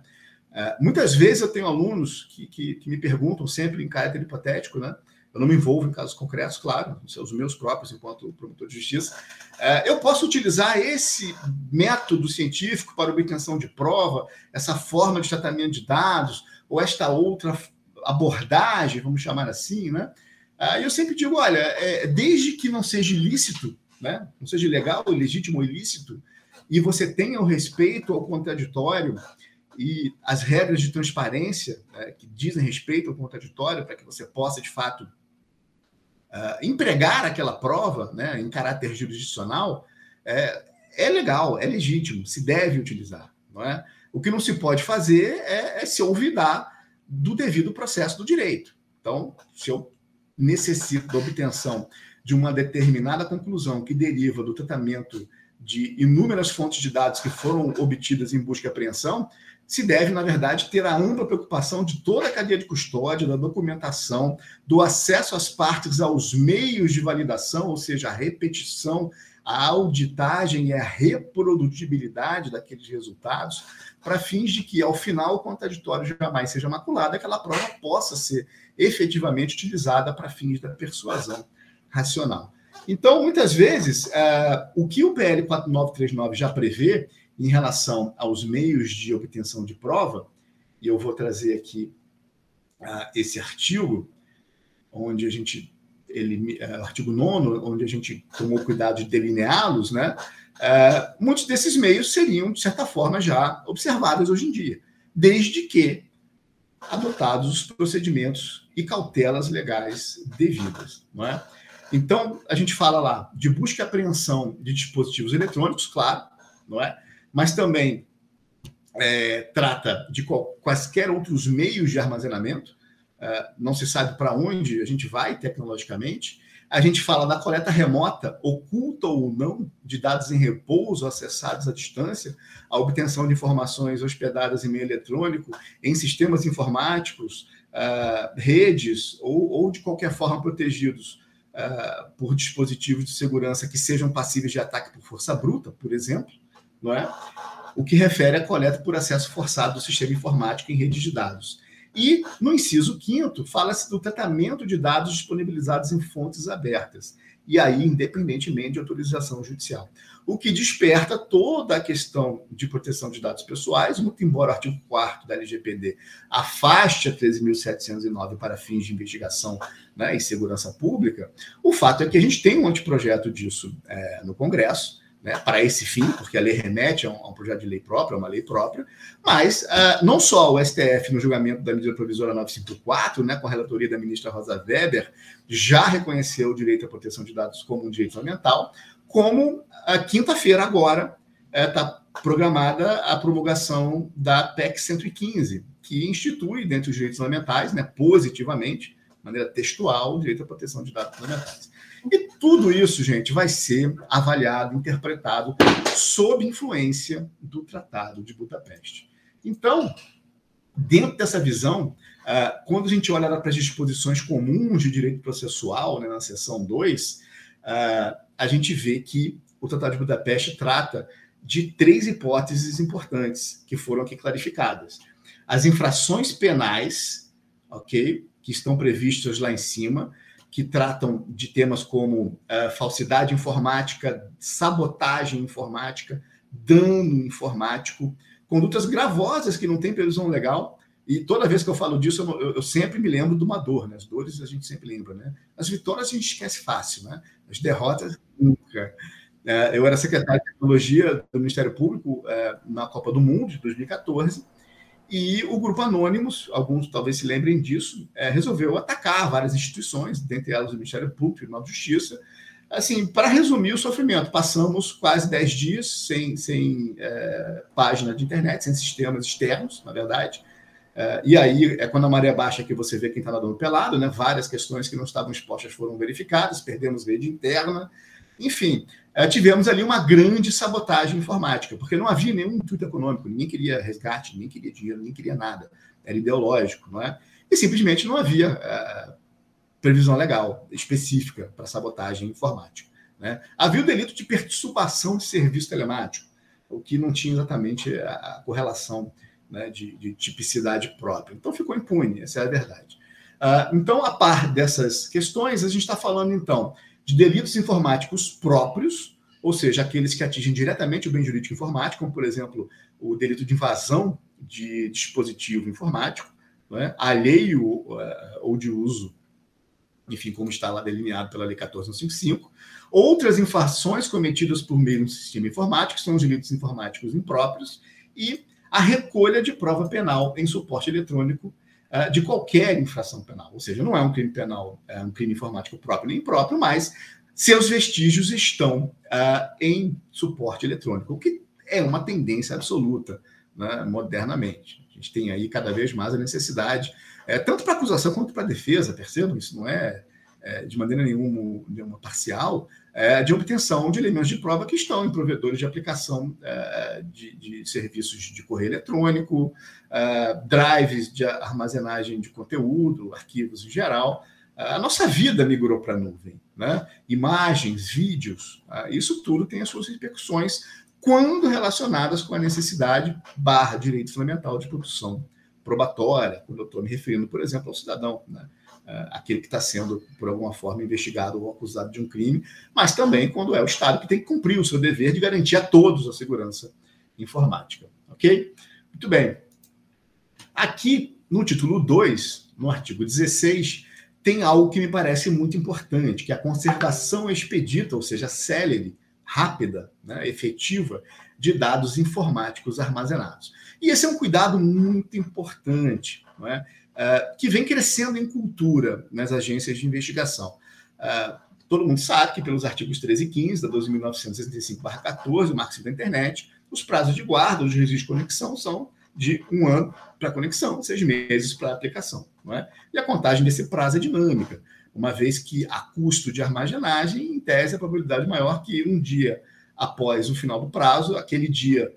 É, muitas vezes eu tenho alunos que, que, que, me perguntam, sempre em caráter hipotético, né? Eu não me envolvo em casos concretos, claro, os meus próprios, enquanto promotor de justiça. É, eu posso utilizar esse método científico para obtenção de prova, essa forma de tratamento de dados, ou esta outra abordagem, vamos chamar assim, né? É, eu sempre digo, olha, desde que não seja ilícito, né? não seja legal, legítimo ou ilícito, e você tenha o respeito ao contraditório, e as regras de transparência né, que dizem respeito ao contraditório para que você possa, de fato, uh, empregar aquela prova né, em caráter jurisdicional, é, é, legal, é legítimo, se deve utilizar. Não é? O que não se pode fazer é, é se olvidar do devido processo do direito. Então, se eu necessito da obtenção de uma determinada conclusão que deriva do tratamento de inúmeras fontes de dados que foram obtidas em busca e apreensão, se deve, na verdade, ter a ampla preocupação de toda a cadeia de custódia, da documentação, do acesso às partes aos meios de validação, ou seja, a repetição, a auditagem e a reprodutibilidade daqueles resultados, para fins de que, ao final, o contraditório jamais seja maculado, aquela prova possa ser efetivamente utilizada para fins da persuasão racional. Então, muitas vezes, uh, o que o PL 4939 já prevê em relação aos meios de obtenção de prova, e eu vou trazer aqui uh, esse artigo, onde a gente, ele, uh, artigo 9, onde a gente tomou cuidado de delineá-los, né? Uh, muitos desses meios seriam, de certa forma, já observáveis hoje em dia, desde que adotados os procedimentos e cautelas legais devidas, não é? Então, a gente fala lá de busca e apreensão de dispositivos eletrônicos, claro, não é? Mas também é, trata de quaisquer outros meios de armazenamento. É, não se sabe para onde a gente vai tecnologicamente. A gente fala da coleta remota, oculta ou não, de dados em repouso acessados à distância, a obtenção de informações hospedadas em meio eletrônico, em sistemas informáticos, uh, redes ou, ou, de qualquer forma protegidos uh, por dispositivos de segurança que sejam passíveis de ataque por força bruta, por exemplo não é? O que refere à coleta por acesso forçado do sistema informático em redes de dados. E, no inciso quinto, fala-se do tratamento de dados disponibilizados em fontes abertas, e aí, independentemente de autorização judicial. O que desperta toda a questão de proteção de dados pessoais, muito embora o artigo 4 da LGPD afaste a 13.709 para fins de investigação né, e segurança pública, o fato é que a gente tem um anteprojeto disso é, no Congresso, né, para esse fim, porque a lei remete a um, a um, projeto de lei próprio, a uma lei própria, mas uh, não só o STF, no julgamento da medida provisória 954, né, com a relatoria da ministra Rosa Weber, já reconheceu o direito à proteção de dados como um direito fundamental, como a quinta-feira agora está eh, uh, programada a promulgação da PEC 115, que institui, dentre os direitos fundamentais, né, positivamente, de maneira textual, o direito à proteção de dados fundamentais. E tudo isso, gente, vai ser avaliado, interpretado sob influência do Tratado de Budapeste. Então, dentro dessa visão, ah, quando a gente olha para as disposições comuns de direito processual, né, na seção 2, ah, a gente vê que o Tratado de Budapeste trata de três hipóteses importantes que foram aqui clarificadas. As infrações penais, ok, que estão previstas lá em cima, que tratam de temas como uh, falsidade informática, sabotagem informática, dano informático, condutas gravosas que não têm previsão legal. E toda vez que eu falo disso, eu, eu, sempre me lembro de uma dor, né? As dores a gente sempre lembra, né? As vitórias a gente esquece fácil, né? As derrotas, nunca. É, eu era secretário de tecnologia do Ministério Público é, na Copa do Mundo de 2014 e o grupo Anônimos, alguns talvez se lembrem disso, é, resolveu atacar várias instituições, dentre elas o Ministério Público o Tribunal de Justiça. Assim, para resumir o sofrimento, passamos quase 10 dias sem, sem é, página de internet, sem sistemas externos, na verdade. É, e aí é quando a maré baixa que você vê quem está nadando pelado, né? Várias questões que não estavam expostas foram verificadas, perdemos rede interna. Enfim, tivemos ali uma grande sabotagem informática, porque não havia nenhum intuito econômico, ninguém queria resgate, ninguém queria dinheiro, ninguém queria nada. Era ideológico, não é? E simplesmente não havia é, previsão legal específica para sabotagem informática. Né? Havia o delito de perturbação de serviço telemático, o que não tinha exatamente a, a correlação né, de, de, tipicidade própria. Então ficou impune, essa é a verdade. Uh, então, a par dessas questões, a gente está falando, então, de delitos informáticos próprios, ou seja, aqueles que atingem diretamente o bem jurídico informático, como, por exemplo, o delito de invasão de dispositivo informático, é? alheio uh, ou de uso, enfim, como está lá delineado pela Lei 14155. Outras infrações cometidas por meio do sistema informático são os delitos informáticos impróprios e a recolha de prova penal em suporte eletrônico de qualquer infração penal. Ou seja, não é um crime penal, é um crime informático próprio nem impróprio, mas seus vestígios estão uh, em suporte eletrônico, o que é uma tendência absoluta né, modernamente. A gente tem aí cada vez mais a necessidade, é, tanto para acusação quanto para defesa, percebam, isso não é, é de maneira nenhuma, nenhuma parcial, é, de obtenção de elementos de prova que estão em provedores de aplicação é, de, de, serviços de correio eletrônico, é, drives de armazenagem de conteúdo, arquivos em geral. A nossa vida migrou para a nuvem. Né? Imagens, vídeos, é, isso tudo tem as suas repercussões quando relacionadas com a necessidade barra direito fundamental de produção probatória, quando eu estou me referindo, por exemplo, ao cidadão. Né? Uh, aquele que está sendo, por alguma forma, investigado ou acusado de um crime, mas também quando é o Estado que tem que cumprir o seu dever de garantir a todos a segurança informática. Ok? Muito bem. Aqui, no título 2, no artigo 16, tem algo que me parece muito importante, que é a conservação expedita, ou seja, célere, rápida, né, efetiva, de dados informáticos armazenados. E esse é um cuidado muito importante, não é? Uh, que vem crescendo em cultura nas agências de investigação. Uh, todo mundo sabe que, pelos artigos 13 e 15 da 12.965-14, o Marco da Internet, os prazos de guarda dos registros de conexão são de um ano para conexão, seis meses para aplicação. É? E a contagem desse prazo é dinâmica, uma vez que a custo de armazenagem, em tese, a probabilidade maior que um dia após o final do prazo, aquele dia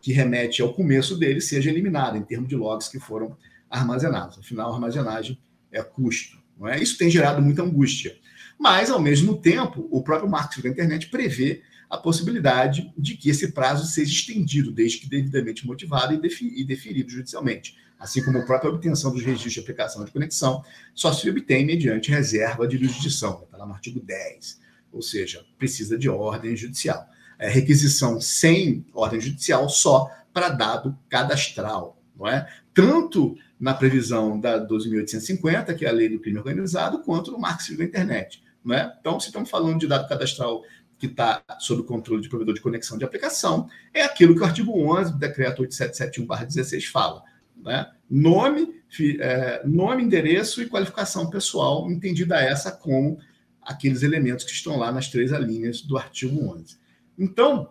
que remete ao começo dele seja eliminado, em termos de logs que foram armazenados. Afinal, a armazenagem é custo. Não é? Isso tem gerado muita angústia. Mas, ao mesmo tempo, o próprio marketing da internet prevê a possibilidade de que esse prazo seja estendido, desde que devidamente motivado e deferido judicialmente. Assim como a própria obtenção dos registros de aplicação de conexão só se obtém mediante reserva de jurisdição, está lá no artigo 10. Ou seja, precisa de ordem judicial. É requisição sem ordem judicial só para dado cadastral, não é? Tanto na previsão da 12.850, que é a lei do crime organizado, quanto no marco civil da internet. Né? Então, se estamos falando de dado cadastral que está sob o controle de provedor de conexão de aplicação, é aquilo que o artigo 11 do decreto 8771-16 fala. Né? Nome, é, nome, endereço e qualificação pessoal, entendida essa como aqueles elementos que estão lá nas três alíneas do artigo 11. Então,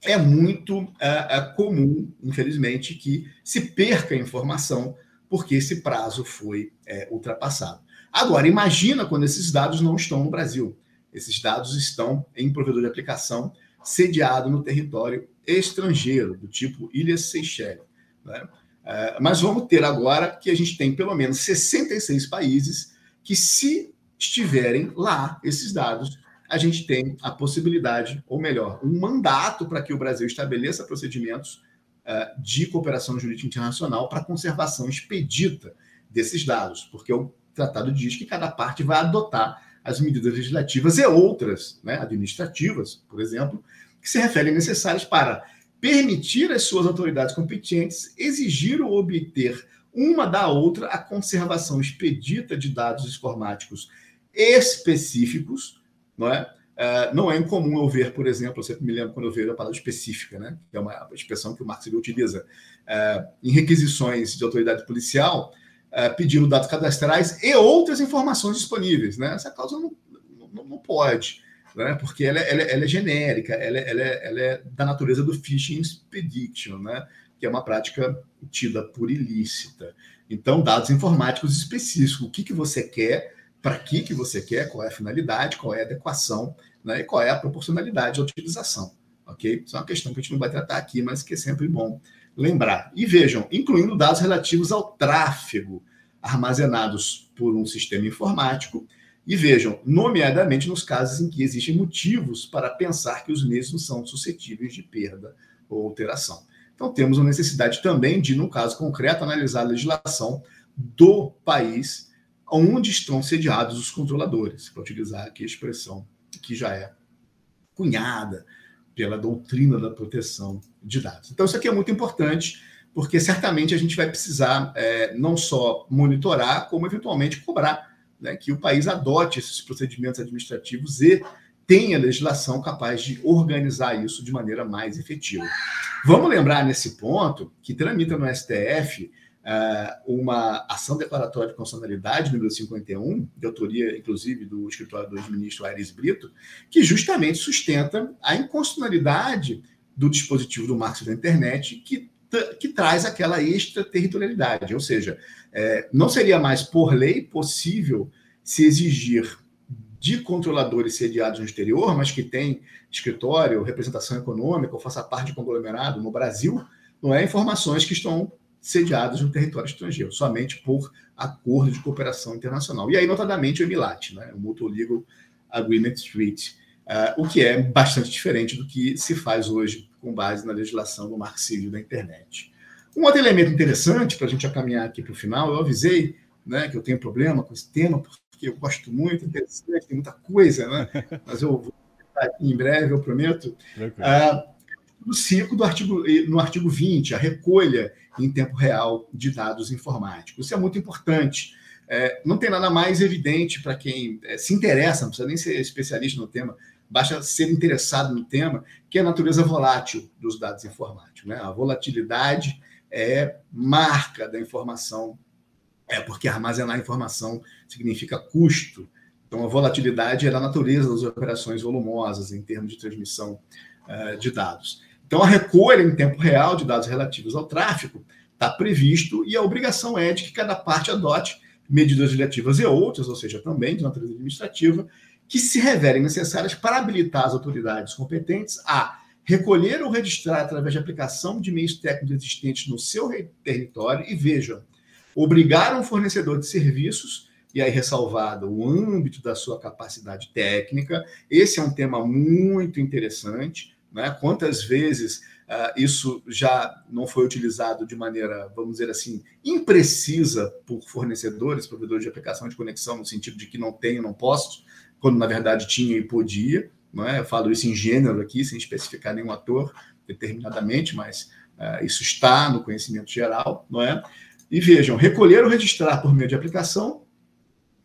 é muito uh, comum, infelizmente, que se perca a informação porque esse prazo foi uh, ultrapassado. Agora, imagina quando esses dados não estão no Brasil. Esses dados estão em provedor de aplicação sediado no território estrangeiro, do tipo Ilhas Seychelles. Né? Uh, mas vamos ter agora que a gente tem pelo menos 66 países que, se estiverem lá, esses dados, a gente tem a possibilidade, ou melhor, um mandato para que o Brasil estabeleça procedimentos de cooperação jurídica internacional para conservação expedita desses dados, porque o tratado diz que cada parte vai adotar as medidas legislativas e outras, né, administrativas, por exemplo, que se referem necessárias para permitir às suas autoridades competentes exigir ou obter uma da outra a conservação expedita de dados informáticos específicos, não é? Uh, não é incomum eu ver, por exemplo, eu sempre me lembro quando eu vejo a palavra específica, né? que é uma expressão que o Marx utiliza, uh, em requisições de autoridade policial, uh, pedindo dados cadastrais e outras informações disponíveis. Né? Essa cláusula não, não, não pode, né? porque ela, ela, ela, é genérica, ela, ela, ela, é da natureza do phishing expedition, né? que é uma prática tida por ilícita. Então, dados informáticos específicos, o que, que você quer, para que, que você quer, qual é a finalidade, qual é a adequação né, e qual é a proporcionalidade da utilização. Ok? Isso é uma questão que a gente não vai tratar aqui, mas que é sempre bom lembrar. E vejam, incluindo dados relativos ao tráfego armazenados por um sistema informático, e vejam, nomeadamente nos casos em que existem motivos para pensar que os mesmos são suscetíveis de perda ou alteração. Então, temos a necessidade também de, no caso concreto, analisar a legislação do país onde estão sediados os controladores, para utilizar aqui a expressão que já é cunhada pela doutrina da proteção de dados. Então, isso aqui é muito importante, porque certamente a gente vai precisar é, não só monitorar, como eventualmente cobrar né, que o país adote esses procedimentos administrativos e tenha legislação capaz de organizar isso de maneira mais efetiva. Vamos lembrar nesse ponto que tramita no STF uma ação declaratória de constitucionalidade número 51, de autoria, inclusive, do escritório do ex-ministro Aires Brito, que justamente sustenta a inconstitucionalidade do dispositivo do marco da internet que, que traz aquela extraterritorialidade, ou seja, é, não seria mais por lei possível se exigir de controladores sediados no exterior, mas que tem escritório, representação econômica ou faça parte de conglomerado no Brasil, não é? Informações que estão sediadas no território estrangeiro, somente por acordo de cooperação internacional. E aí, notadamente, o EMILAT, né, o Mutual Legal Agreement Treaty, uh, o que é bastante diferente do que se faz hoje com base na legislação do Marco Civil da internet. Um outro elemento interessante, para a gente caminhar aqui para o final, eu avisei né, que eu tenho problema com esse tema, porque eu gosto muito, interessante, tem muita coisa, né? Mas eu vou aqui em breve, eu prometo. Ah, no 5 do artigo, no artigo 20, a recolha em tempo real de dados informáticos. Isso é muito importante. É, não tem nada mais evidente para quem é, se interessa, não precisa nem ser especialista no tema, basta ser interessado no tema, que é a natureza volátil dos dados informáticos. Né? A volatilidade é marca da informação é porque armazenar informação significa custo. Então, a volatilidade é da natureza das operações volumosas em termos de transmissão uh, de dados. Então, a recolha em tempo real de dados relativos ao tráfego está previsto e a obrigação é de que cada parte adote medidas legislativas e outras, ou seja, também de natureza administrativa, que se revelem necessárias para habilitar as autoridades competentes a recolher ou registrar através de aplicação de meios técnicos existentes no seu território e vejam, obrigar um fornecedor de serviços, e aí ressalvado o âmbito da sua capacidade técnica, esse é um tema muito interessante, né? quantas vezes uh, isso já não foi utilizado de maneira, vamos dizer assim, imprecisa por fornecedores, provedores de aplicação de conexão, no sentido de que não tenho, não posso, quando na verdade tinha e podia, não é? Eu falo isso em gênero aqui, sem especificar nenhum ator determinadamente, mas uh, isso está no conhecimento geral, não é? E vejam, recolher ou registrar por meio de aplicação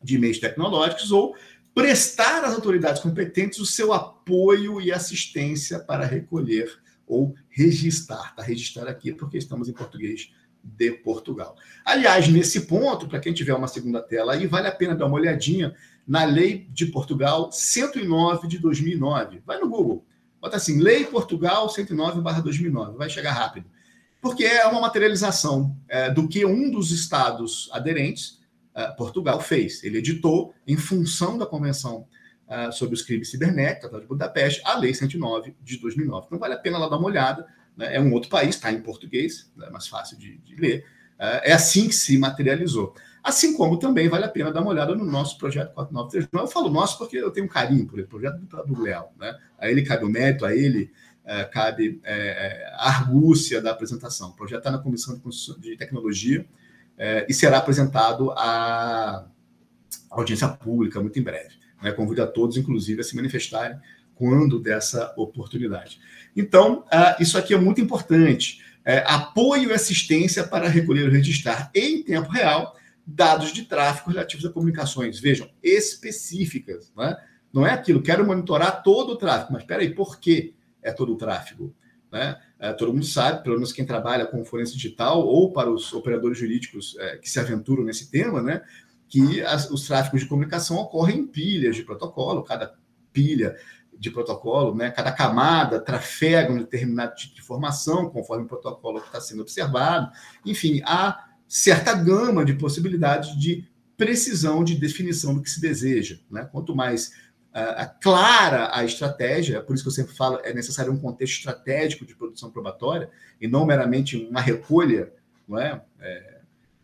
de meios tecnológicos ou prestar às autoridades competentes o seu apoio e assistência para recolher ou registrar. Está registrar aqui porque estamos em português de Portugal. Aliás, nesse ponto, para quem tiver uma segunda tela aí, vale a pena dar uma olhadinha na Lei de Portugal 109 de 2009. Vai no Google, Bota assim, Lei Portugal 109/2009, vai chegar rápido. Porque é uma materialização é, do que um dos estados aderentes, é, Portugal, fez. Ele editou, em função da Convenção é, sobre os Crimes Cibernéticos, de Budapeste, a Lei 109 de 2009. Então vale a pena lá dar uma olhada. Né? É um outro país, está em português, é mais fácil de, de ler. É, é assim que se materializou. Assim como também vale a pena dar uma olhada no nosso projeto 4939. Eu falo nosso porque eu tenho um carinho por ele, projeto do, do Léo. Né? A ele cabe o mérito, a ele é, cabe é a argúcia da apresentação. O projeto está na Comissão de, de Tecnologia é, e será apresentado à audiência pública muito em breve. Né? Convido a todos, inclusive, a se manifestarem quando dessa oportunidade. Então, isso aqui é muito importante. É, apoio e assistência para recolher e registrar em tempo real dados de tráfego relativos a comunicações, vejam, específicas. Né? Não é aquilo, quero monitorar todo o tráfego, mas espera aí, por que é todo o tráfego? Né? É, todo mundo sabe, pelo menos quem trabalha com forense digital ou para os operadores jurídicos é, que se aventuram nesse tema, né? que as, os tráfegos de comunicação ocorrem em pilhas de protocolo, cada pilha de protocolo, né, cada camada trafega um determinado tipo de informação, conforme o protocolo que está sendo observado. Enfim, há certa gama de possibilidades de precisão de definição do que se deseja. Né? Quanto mais uh, clara a estratégia, por isso que eu sempre falo, é necessário um contexto estratégico de produção probatória e não meramente uma recolha, não é? é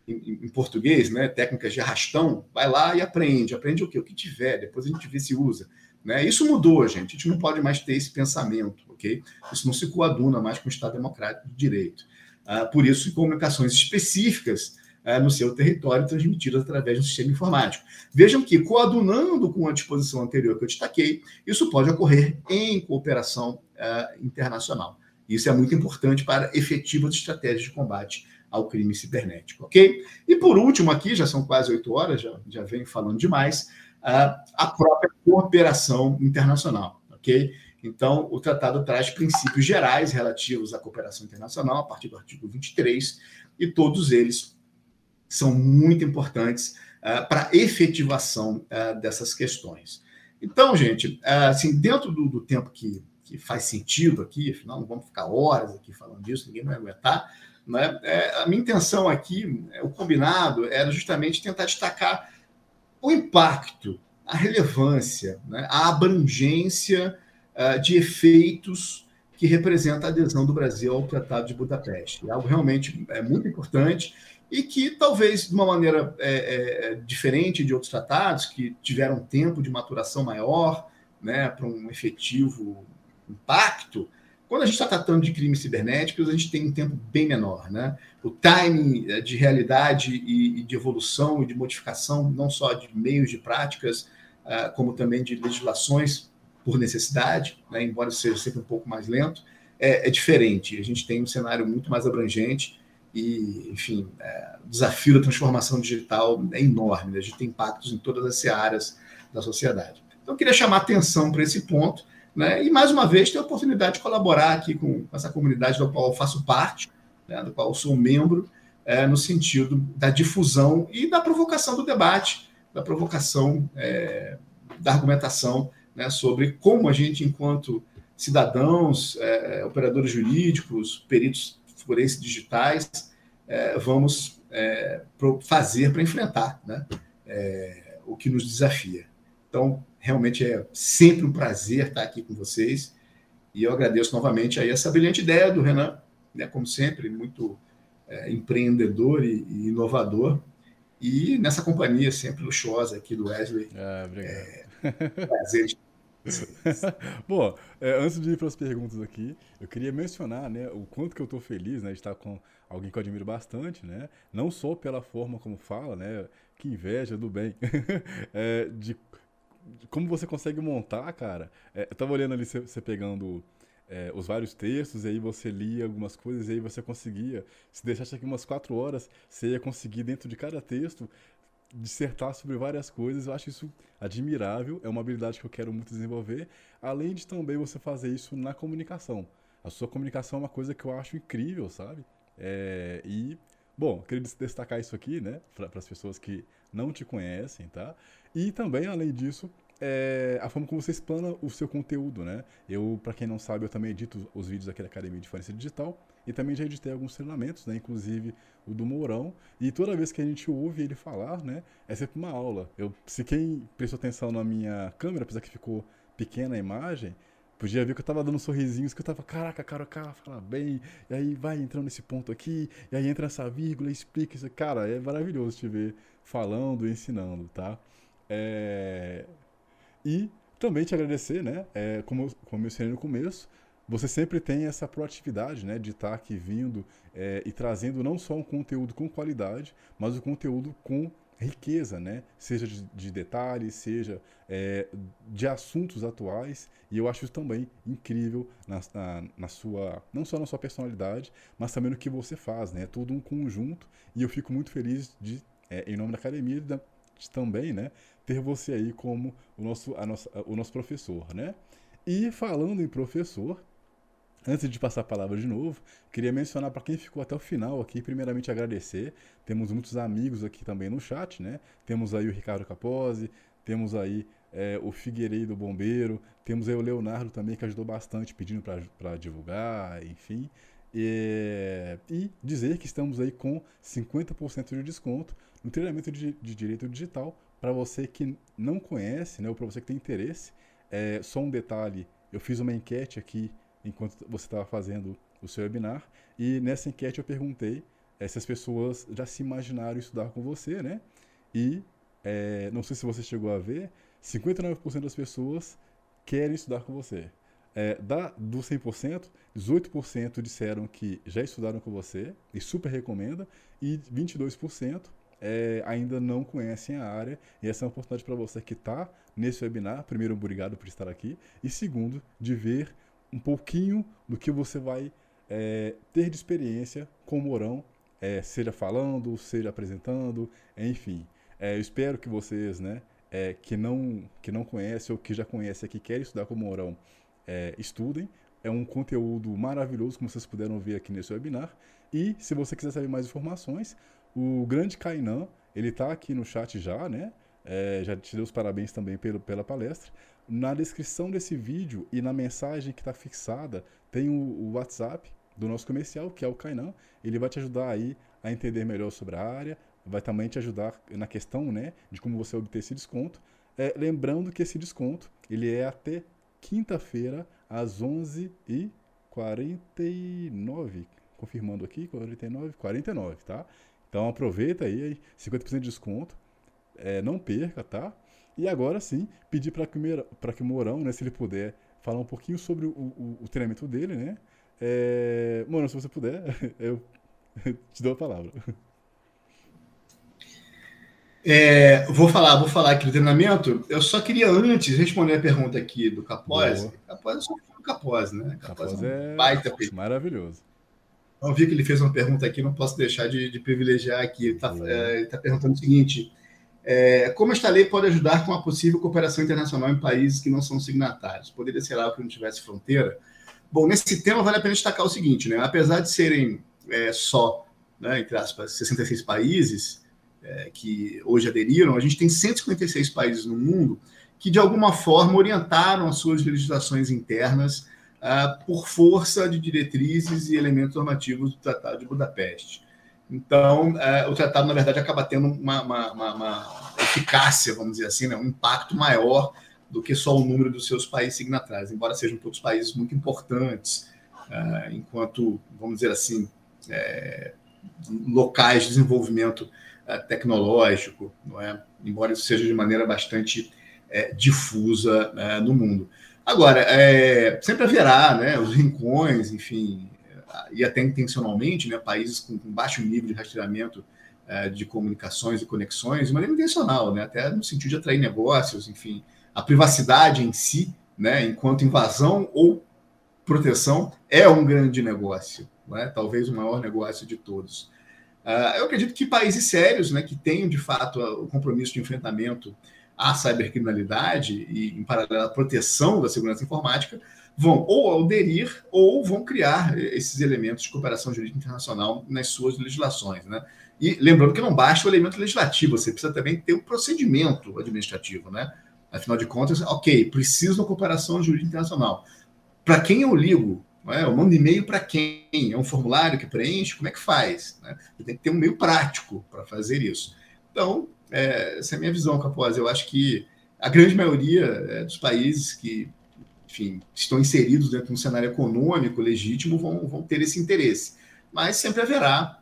em, em, português, né? técnicas de arrastão, vai lá e aprende. Aprende o quê? O que tiver, depois a gente vê se usa. Né? Isso mudou, gente. A gente não pode mais ter esse pensamento, ok? Isso não se coaduna mais com o Estado Democrático de Direito. Ah, por isso, comunicações específicas no seu território transmitidas através do sistema informático. Vejam que, coadunando com a disposição anterior que eu destaquei, isso pode ocorrer em cooperação ah, internacional. Isso é muito importante para efetivas estratégias de combate ao crime cibernético, ok? E por último, aqui, já são quase oito horas, já, já venho falando demais, a própria cooperação internacional, ok? Então, o tratado traz princípios gerais relativos à cooperação internacional, a partir do artigo 23, e todos eles são muito importantes uh, para a efetivação uh, dessas questões. Então, gente, uh, assim, dentro do, do tempo que, que, faz sentido aqui, afinal, não vamos ficar horas aqui falando disso, ninguém vai aguentar, né? É, a minha intenção aqui, o combinado, era justamente tentar destacar o impacto, a relevância, né, a abrangência de efeitos que representa a adesão do Brasil ao Tratado de Budapeste. É algo realmente é, muito importante e que talvez de uma maneira é, é, diferente de outros tratados que tiveram tempo de maturação maior, né, para um efetivo impacto, quando a gente está tratando de crimes cibernéticos, a gente tem um tempo bem menor. Né? O timing eh, de realidade e, de evolução e de modificação, não só de meios de práticas, ah, como também de legislações por necessidade, né? embora seja sempre um pouco mais lento, é, é, diferente. A gente tem um cenário muito mais abrangente e, enfim, é, o desafio da transformação digital é enorme. Né? A gente tem impactos em todas as áreas da sociedade. Então, eu queria chamar atenção para esse ponto né? E, mais uma vez, ter a oportunidade de colaborar aqui com essa comunidade da qual eu faço parte, né? do qual sou membro, é, no sentido da difusão e da provocação do debate, da provocação é, da argumentação né? sobre como a gente, enquanto cidadãos, é, operadores jurídicos, peritos forenses digitais, é, vamos é, fazer para enfrentar né? É, o que nos desafia. Então, Realmente é sempre um prazer estar aqui com vocês. E eu agradeço novamente aí essa brilhante ideia do Renan, né, como sempre, muito é, empreendedor e, e, inovador. E nessa companhia sempre luxuosa aqui do Wesley. Ah, obrigado. É, prazer Bom, é, antes de ir para as perguntas aqui, eu queria mencionar né, o quanto que eu estou feliz né, de estar com alguém que eu admiro bastante, né? Não só pela forma como fala, né? Que inveja do bem, é, de como você consegue montar, cara. É, eu tava olhando ali você pegando é, os vários textos, e aí você lia algumas coisas, e aí você conseguia, se deixasse aqui umas quatro horas, você ia conseguir, dentro de cada texto, dissertar sobre várias coisas. Eu acho isso admirável, é uma habilidade que eu quero muito desenvolver, além de também você fazer isso na comunicação. A sua comunicação é uma coisa que eu acho incrível, sabe? É, e, bom, queria destacar isso aqui, né, para as pessoas que não te conhecem, tá? E também, além disso, é, a forma como você explana o seu conteúdo, né? Eu, para quem não sabe, eu também edito os vídeos aqui da Academia de Forense Digital e também já editei alguns treinamentos, né? Inclusive o do Mourão. E toda vez que a gente ouve ele falar, né? É sempre uma aula. Eu, se quem prestou atenção na minha câmera, apesar que ficou pequena a imagem, podia ver que eu tava dando sorrisinhos, que eu tava, caraca, cara, cara fala bem, e aí vai entrando nesse ponto aqui, e aí entra essa vírgula, explica isso. Cara, é maravilhoso te ver falando ensinando, tá? É... E também te agradecer, né? É, como, como eu mencionei no começo, você sempre tem essa proatividade, né? De estar aqui vindo é, e trazendo não só um conteúdo com qualidade, mas um conteúdo com riqueza, né? Seja de, de detalhes, seja é, de assuntos atuais. E eu acho isso também incrível na, na, na, sua, não só na sua personalidade, mas também no que você faz, né? É tudo um conjunto. E eu fico muito feliz de, é, em nome da academia, de, de também, né? Ter você aí como o nosso, a nossa, o nosso professor, né? E falando em professor, Antes de passar a palavra de novo, queria mencionar para quem ficou até o final aqui, primeiramente agradecer. Temos muitos amigos aqui também no chat, né? Temos aí o Ricardo Capozzi, temos aí é, o Figueiredo Bombeiro, temos aí o Leonardo também, que ajudou bastante pedindo para divulgar, enfim. E, e, dizer que estamos aí com 50% de desconto no treinamento de, de direito digital. Para você que não conhece, né, ou para você que tem interesse, é, só um detalhe: eu fiz uma enquete aqui enquanto você estava fazendo o seu webinar. E nessa enquete eu perguntei é, se as pessoas já se imaginaram estudar com você, né? E é, não sei se você chegou a ver, 59% das pessoas querem estudar com você. É, da, do 100%, 18% disseram que já estudaram com você e super recomenda, e 22% é, ainda não conhecem a área. E essa é uma oportunidade para você que está nesse webinar. Primeiro, obrigado por estar aqui. E segundo, de ver um pouquinho do que você vai é, ter de experiência com o Mourão, é, seja falando, seja apresentando, enfim. É, eu espero que vocês, né, que, não, que não conhecem ou que já conhecem, que querem estudar com o Mourão, estudem. É um conteúdo maravilhoso, como vocês puderam ver aqui nesse webinar. E se você quiser saber mais informações, o grande Kainan, ele está aqui no chat já, né? É, já te deu os parabéns também pelo, pela palestra. Na descrição desse vídeo e na mensagem que está fixada, tem o, o, WhatsApp do nosso comercial, que é o Kainan. Ele vai te ajudar aí a entender melhor sobre a área, vai também te ajudar na questão né, de como você obter esse desconto. É, lembrando que esse desconto ele é até quinta-feira, às 11h49. Confirmando aqui, 49, 49, tá? Então aproveita aí, 50% de desconto. É, não perca, tá? E agora sim, pedir para que, o Mourão, né, se ele puder, falar um pouquinho sobre o, o, o treinamento dele, né? É, Mourão, se você puder, eu te dou a palavra. É, vou falar, vou falar aqui do treinamento. Eu só queria antes responder a pergunta aqui do Capose. Capose é só o Capose, né? Capose é, um baita maravilhoso. Eu vi que ele fez uma pergunta aqui, não posso deixar de, de privilegiar aqui. Ele está é, tá perguntando o seguinte: é, como esta lei pode ajudar com a possível cooperação internacional em países que não são signatários? Poderia ser algo que não tivesse fronteira? Bom, nesse tema vale a pena destacar o seguinte, né? Apesar de serem é, só, né, entre aspas, 66 países é, que hoje aderiram, a gente tem 156 países no mundo que, de alguma forma, orientaram as suas legislações internas uh, por força de diretrizes e elementos normativos do Tratado de Budapeste. Então, é, o tratado, na verdade, acaba tendo uma, uma, uma, uma, eficácia, vamos dizer assim, né? um impacto maior do que só o número dos seus países signatários, embora sejam todos países muito importantes, é, enquanto, vamos dizer assim, é, locais de desenvolvimento é, tecnológico, não é? embora isso seja de maneira bastante é, difusa é, no mundo. Agora, sempre haverá né, os rincões, enfim, e até intencionalmente, né, países com, com baixo nível de rastreamento é, de comunicações e conexões, de maneira intencional, né, até no sentido de atrair negócios, enfim, a privacidade em si, né, enquanto invasão ou proteção, é um grande negócio, né, talvez o maior negócio de todos. Uh, eu acredito que países sérios, né, que tenham de fato o compromisso de enfrentamento à cybercriminalidade e, em paralelo, à proteção da segurança informática, vão ou aderir ou vão criar esses elementos de cooperação jurídica internacional nas suas legislações. Né? E lembrando que não basta o elemento legislativo, você precisa também ter o um procedimento administrativo. Né? Afinal de contas, ok, preciso de uma cooperação jurídica internacional. Para quem eu ligo? É? Eu mando e-mail para quem? É um formulário que preenche? Como é que faz? Né? Tem que ter um meio prático para fazer isso. Então, é, essa é a minha visão, Capós. Eu acho que a grande maioria é, dos países que enfim, estão inseridos dentro de um cenário econômico legítimo vão, vão ter esse interesse. Mas sempre haverá,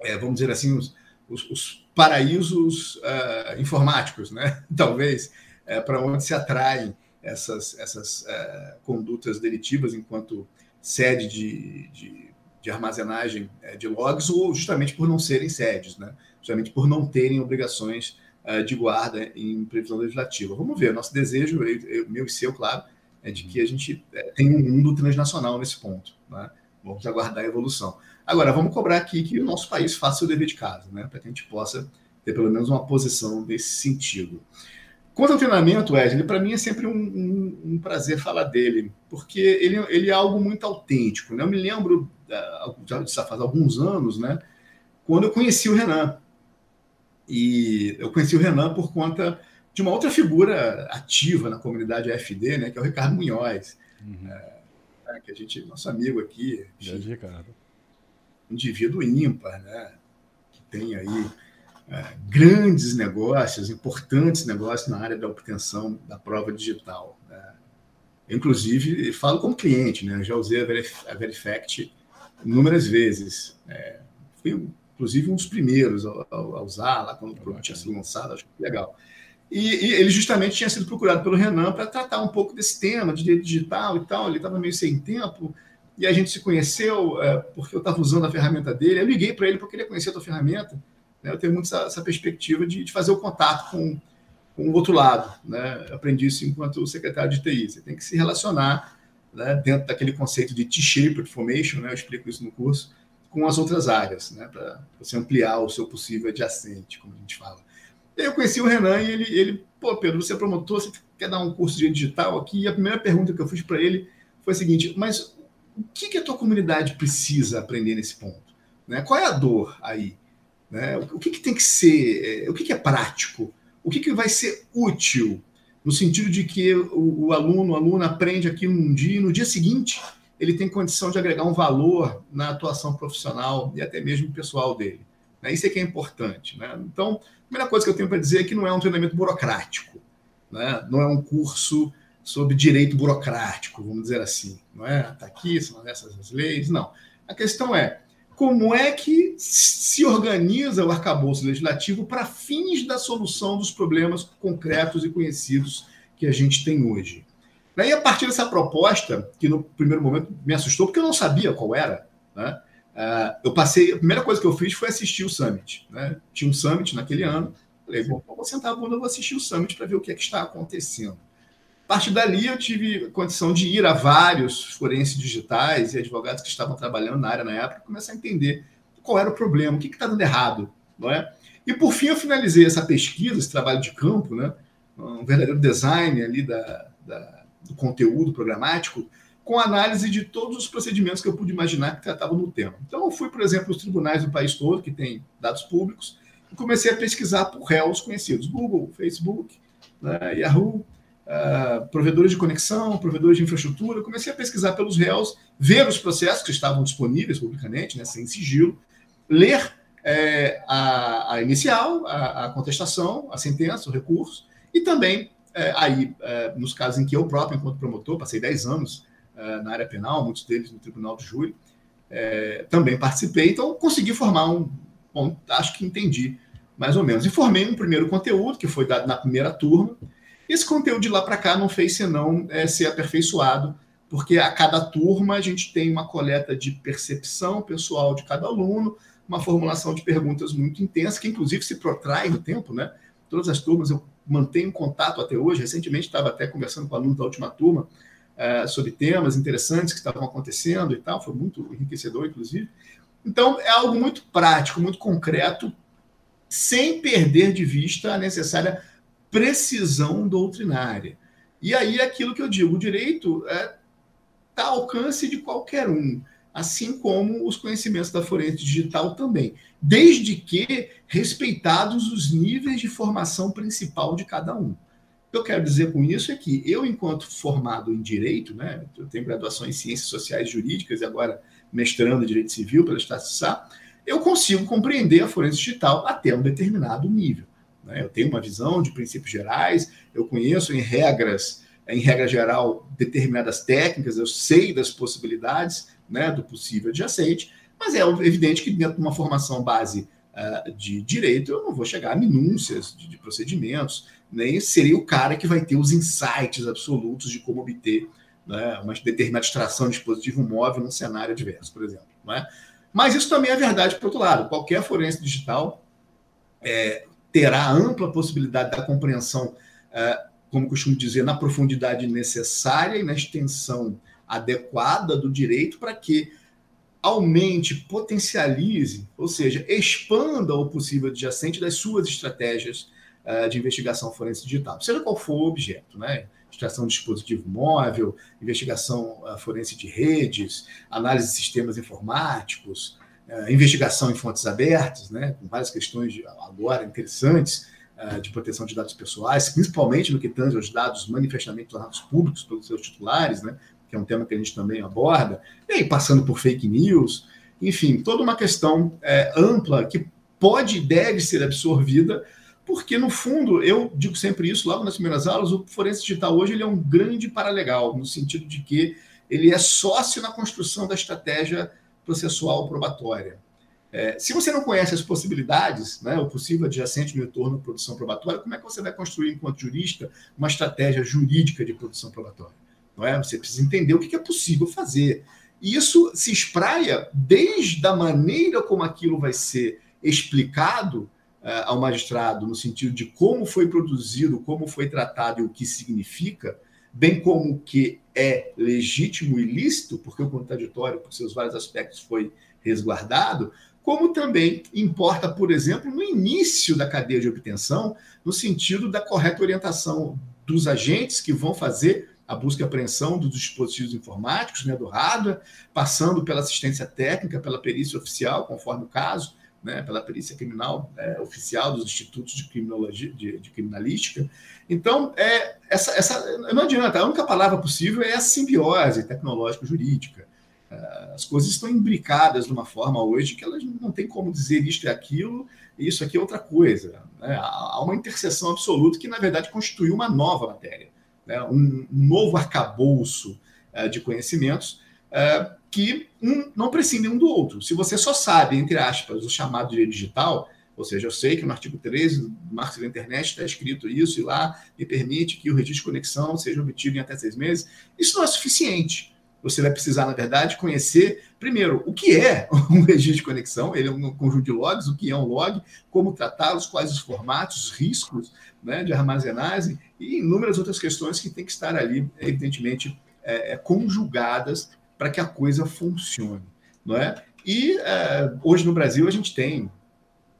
é, vamos dizer assim, os, os, os paraísos uh, informáticos, né? talvez, é, para onde se atraem essas, essas uh, condutas delitivas enquanto sede de, de, de armazenagem é, de logs, ou justamente por não serem sedes, né? justamente por não terem obrigações de guarda em previsão legislativa. Vamos ver, nosso desejo, eu, meu e seu, claro, é de que a gente é, tem um mundo transnacional nesse ponto. Né? Vamos aguardar a evolução. Agora, vamos cobrar aqui que o nosso país faça o dever de casa, né? para que a gente possa ter pelo menos uma posição nesse sentido. Quanto ao treinamento, Wesley, para mim é sempre um, um, um, prazer falar dele, porque ele, ele é algo muito autêntico. Né? Eu me lembro, já faz alguns anos, né, quando eu conheci o Renan. E eu conheci o Renan por conta de uma outra figura ativa na comunidade AFD, né, que é o Ricardo Munhoz, uhum. é, que a gente, nosso amigo aqui, Grande Ricardo. indivíduo ímpar, né, que tem aí é, grandes negócios, importantes negócios na área da obtenção da prova digital. Né. Inclusive, falo como cliente, né, já usei a, Verif a Verifact inúmeras vezes. É, fui, inclusive, um dos primeiros a, a usar lá quando o produto tinha sido lançado, acho que legal. E, e, ele justamente tinha sido procurado pelo Renan para tratar um pouco desse tema de direito digital e tal. Ele estava meio sem tempo e a gente se conheceu é, porque eu estava usando a ferramenta dele. Eu liguei para ele porque eu queria conhecer a tua ferramenta. Né? Eu tenho muito essa, essa perspectiva de, de, fazer o contato com, com o outro lado. Né? Aprendi isso enquanto secretário de TI. Você tem que se relacionar né, dentro daquele conceito de T-shaped formation, né? eu explico isso no curso, com as outras áreas, né? para você ampliar o seu possível adjacente, como a gente fala. Eu conheci o Renan e ele, ele, pô, Pedro, você é promotor, você quer dar um curso de digital aqui? E a primeira pergunta que eu fiz para ele foi a seguinte: mas o que, que a tua comunidade precisa aprender nesse ponto? Né? Qual é a dor aí? Né? O que, que tem que ser? É, o que, que é prático? O que, que vai ser útil? No sentido de que o, o aluno, aluna aprende aqui num dia e no dia seguinte ele tem condição de agregar um valor na atuação profissional e até mesmo pessoal dele. Né? Isso é que é importante. Né? Então, a primeira coisa que eu tenho para dizer é que não é um treinamento burocrático, né? não é um curso sobre direito burocrático, vamos dizer assim. Não é? Está aqui, são essas as leis. Não. A questão é como é que se organiza o arcabouço legislativo para fins da solução dos problemas concretos e conhecidos que a gente tem hoje. E a partir dessa proposta, que no primeiro momento me assustou, porque eu não sabia qual era, né? Uh, eu passei, a primeira coisa que eu fiz foi assistir o Summit. Né? Tinha um Summit naquele ano. Falei, bom, vou sentar a bunda, vou assistir o Summit para ver o que é que está acontecendo. A partir dali, eu tive condição de ir a vários forenses digitais e advogados que estavam trabalhando na área na época, começar a entender qual era o problema, o que está dando errado. Não é? E, por fim, eu finalizei essa pesquisa, esse trabalho de campo, né? um verdadeiro design ali da, da do conteúdo programático, com análise de todos os procedimentos que eu pude imaginar que tratavam no tema. Então, eu fui, por exemplo, aos tribunais do país todo, que tem dados públicos, e comecei a pesquisar por réus conhecidos: Google, Facebook, né, Yahoo, uh, provedores de conexão, provedores de infraestrutura. comecei a pesquisar pelos réus, ver os processos que estavam disponíveis publicamente, né, sem sigilo, ler é, a, a, inicial, a, a, contestação, a sentença, o recurso, e também, é, aí, é, nos casos em que eu próprio, enquanto promotor, passei 10 anos na área penal, muitos deles no Tribunal de Júri, é, também participei, então consegui formar um. Bom, acho que entendi mais ou menos. E formei um primeiro conteúdo, que foi dado na primeira turma. Esse conteúdo de lá para cá não fez senão é, ser aperfeiçoado, porque a cada turma a gente tem uma coleta de percepção pessoal de cada aluno, uma formulação de perguntas muito intensa, que inclusive se protrai no tempo, né? Todas as turmas eu mantenho contato até hoje. Recentemente estava até conversando com alunos da última turma, uh, sobre temas interessantes que estavam acontecendo e tal, foi muito enriquecedor, inclusive. Então, é algo muito prático, muito concreto, sem perder de vista a necessária precisão doutrinária. E aí, aquilo que eu digo, o direito está é, tá ao alcance de qualquer um, assim como os conhecimentos da forense digital também, desde que respeitados os níveis de formação principal de cada um. O que eu quero dizer com isso é que eu, enquanto formado em direito, né, eu tenho graduação em ciências sociais e jurídicas e agora mestrando em direito civil pela Sá, eu consigo compreender a forense digital até um determinado nível. Né? Eu tenho uma visão de princípios gerais, eu conheço em regras, em regra geral, determinadas técnicas, eu sei das possibilidades né, do possível adjacente, mas é evidente que dentro de uma formação base uh, de direito eu não vou chegar a minúcias de, de procedimentos, nem seria o cara que vai ter os insights absolutos de como obter né, uma determinada extração de dispositivo móvel num cenário adverso, por exemplo. É? Mas isso também é verdade por outro lado. Qualquer forense digital é, terá ampla possibilidade da compreensão, é, como costumo dizer, na profundidade necessária e na extensão adequada do direito para que aumente, potencialize, ou seja, expanda o possível adjacente das suas estratégias de investigação forense digital, seja qual for o objeto, né? Extração de dispositivo móvel, investigação uh, forense de redes, análise de sistemas informáticos, uh, investigação em fontes abertas, né? Com várias questões agora interessantes de proteção de dados pessoais, principalmente no que tange aos dados manifestamente tornados públicos pelos seus titulares, né? que é um tema que a gente também aborda, e aí passando por fake news, enfim, toda uma questão é, ampla que pode e deve ser absorvida, porque, no fundo, eu digo sempre isso logo nas primeiras aulas, o forense digital hoje ele é um grande paralegal, no sentido de que ele é sócio na construção da estratégia processual probatória. É, se você não conhece as possibilidades, né, o possível adjacente no entorno da produção probatória, como é que você vai construir, enquanto jurista, uma estratégia jurídica de produção probatória? Não é? Você precisa entender o que é possível fazer. E isso se espraia desde a maneira como aquilo vai ser explicado ao magistrado, no sentido de como foi produzido, como foi tratado e o que significa, bem como o que é legítimo e lícito, porque o contraditório, por seus vários aspectos, foi resguardado, como também importa, por exemplo, no início da cadeia de obtenção, no sentido da correta orientação dos agentes que vão fazer a busca e apreensão dos dispositivos informáticos, né, do hardware, passando pela assistência técnica, pela perícia oficial, conforme o caso, né, pela perícia criminal é, oficial dos institutos de, criminologia, de, de criminalística. Então, é, essa, essa, não adianta, a única palavra possível é a simbiose tecnológico-jurídica. É, as coisas estão imbricadas de uma forma hoje que elas não tem como dizer isto é aquilo e isso aqui é outra coisa. Né? Há uma interseção absoluta que, na verdade, constitui uma nova matéria né, um, novo arcabouço uh, de conhecimentos uh, que um, não prescindem um do outro. Se você só sabe, entre aspas, o chamado direito digital, ou seja, eu sei que no artigo 13 do Marco da Internet está escrito isso e lá me permite que o registro de conexão seja obtido em até seis meses, isso não é suficiente. Você vai precisar, na verdade, conhecer, primeiro, o que é um registro de conexão, ele é um conjunto de logs, o que é um log, como tratá-los, quais os formatos, os riscos né, de armazenagem e inúmeras outras questões que têm que estar ali, evidentemente, é, é, conjugadas para que a coisa funcione. Não é? E é, hoje no Brasil a gente tem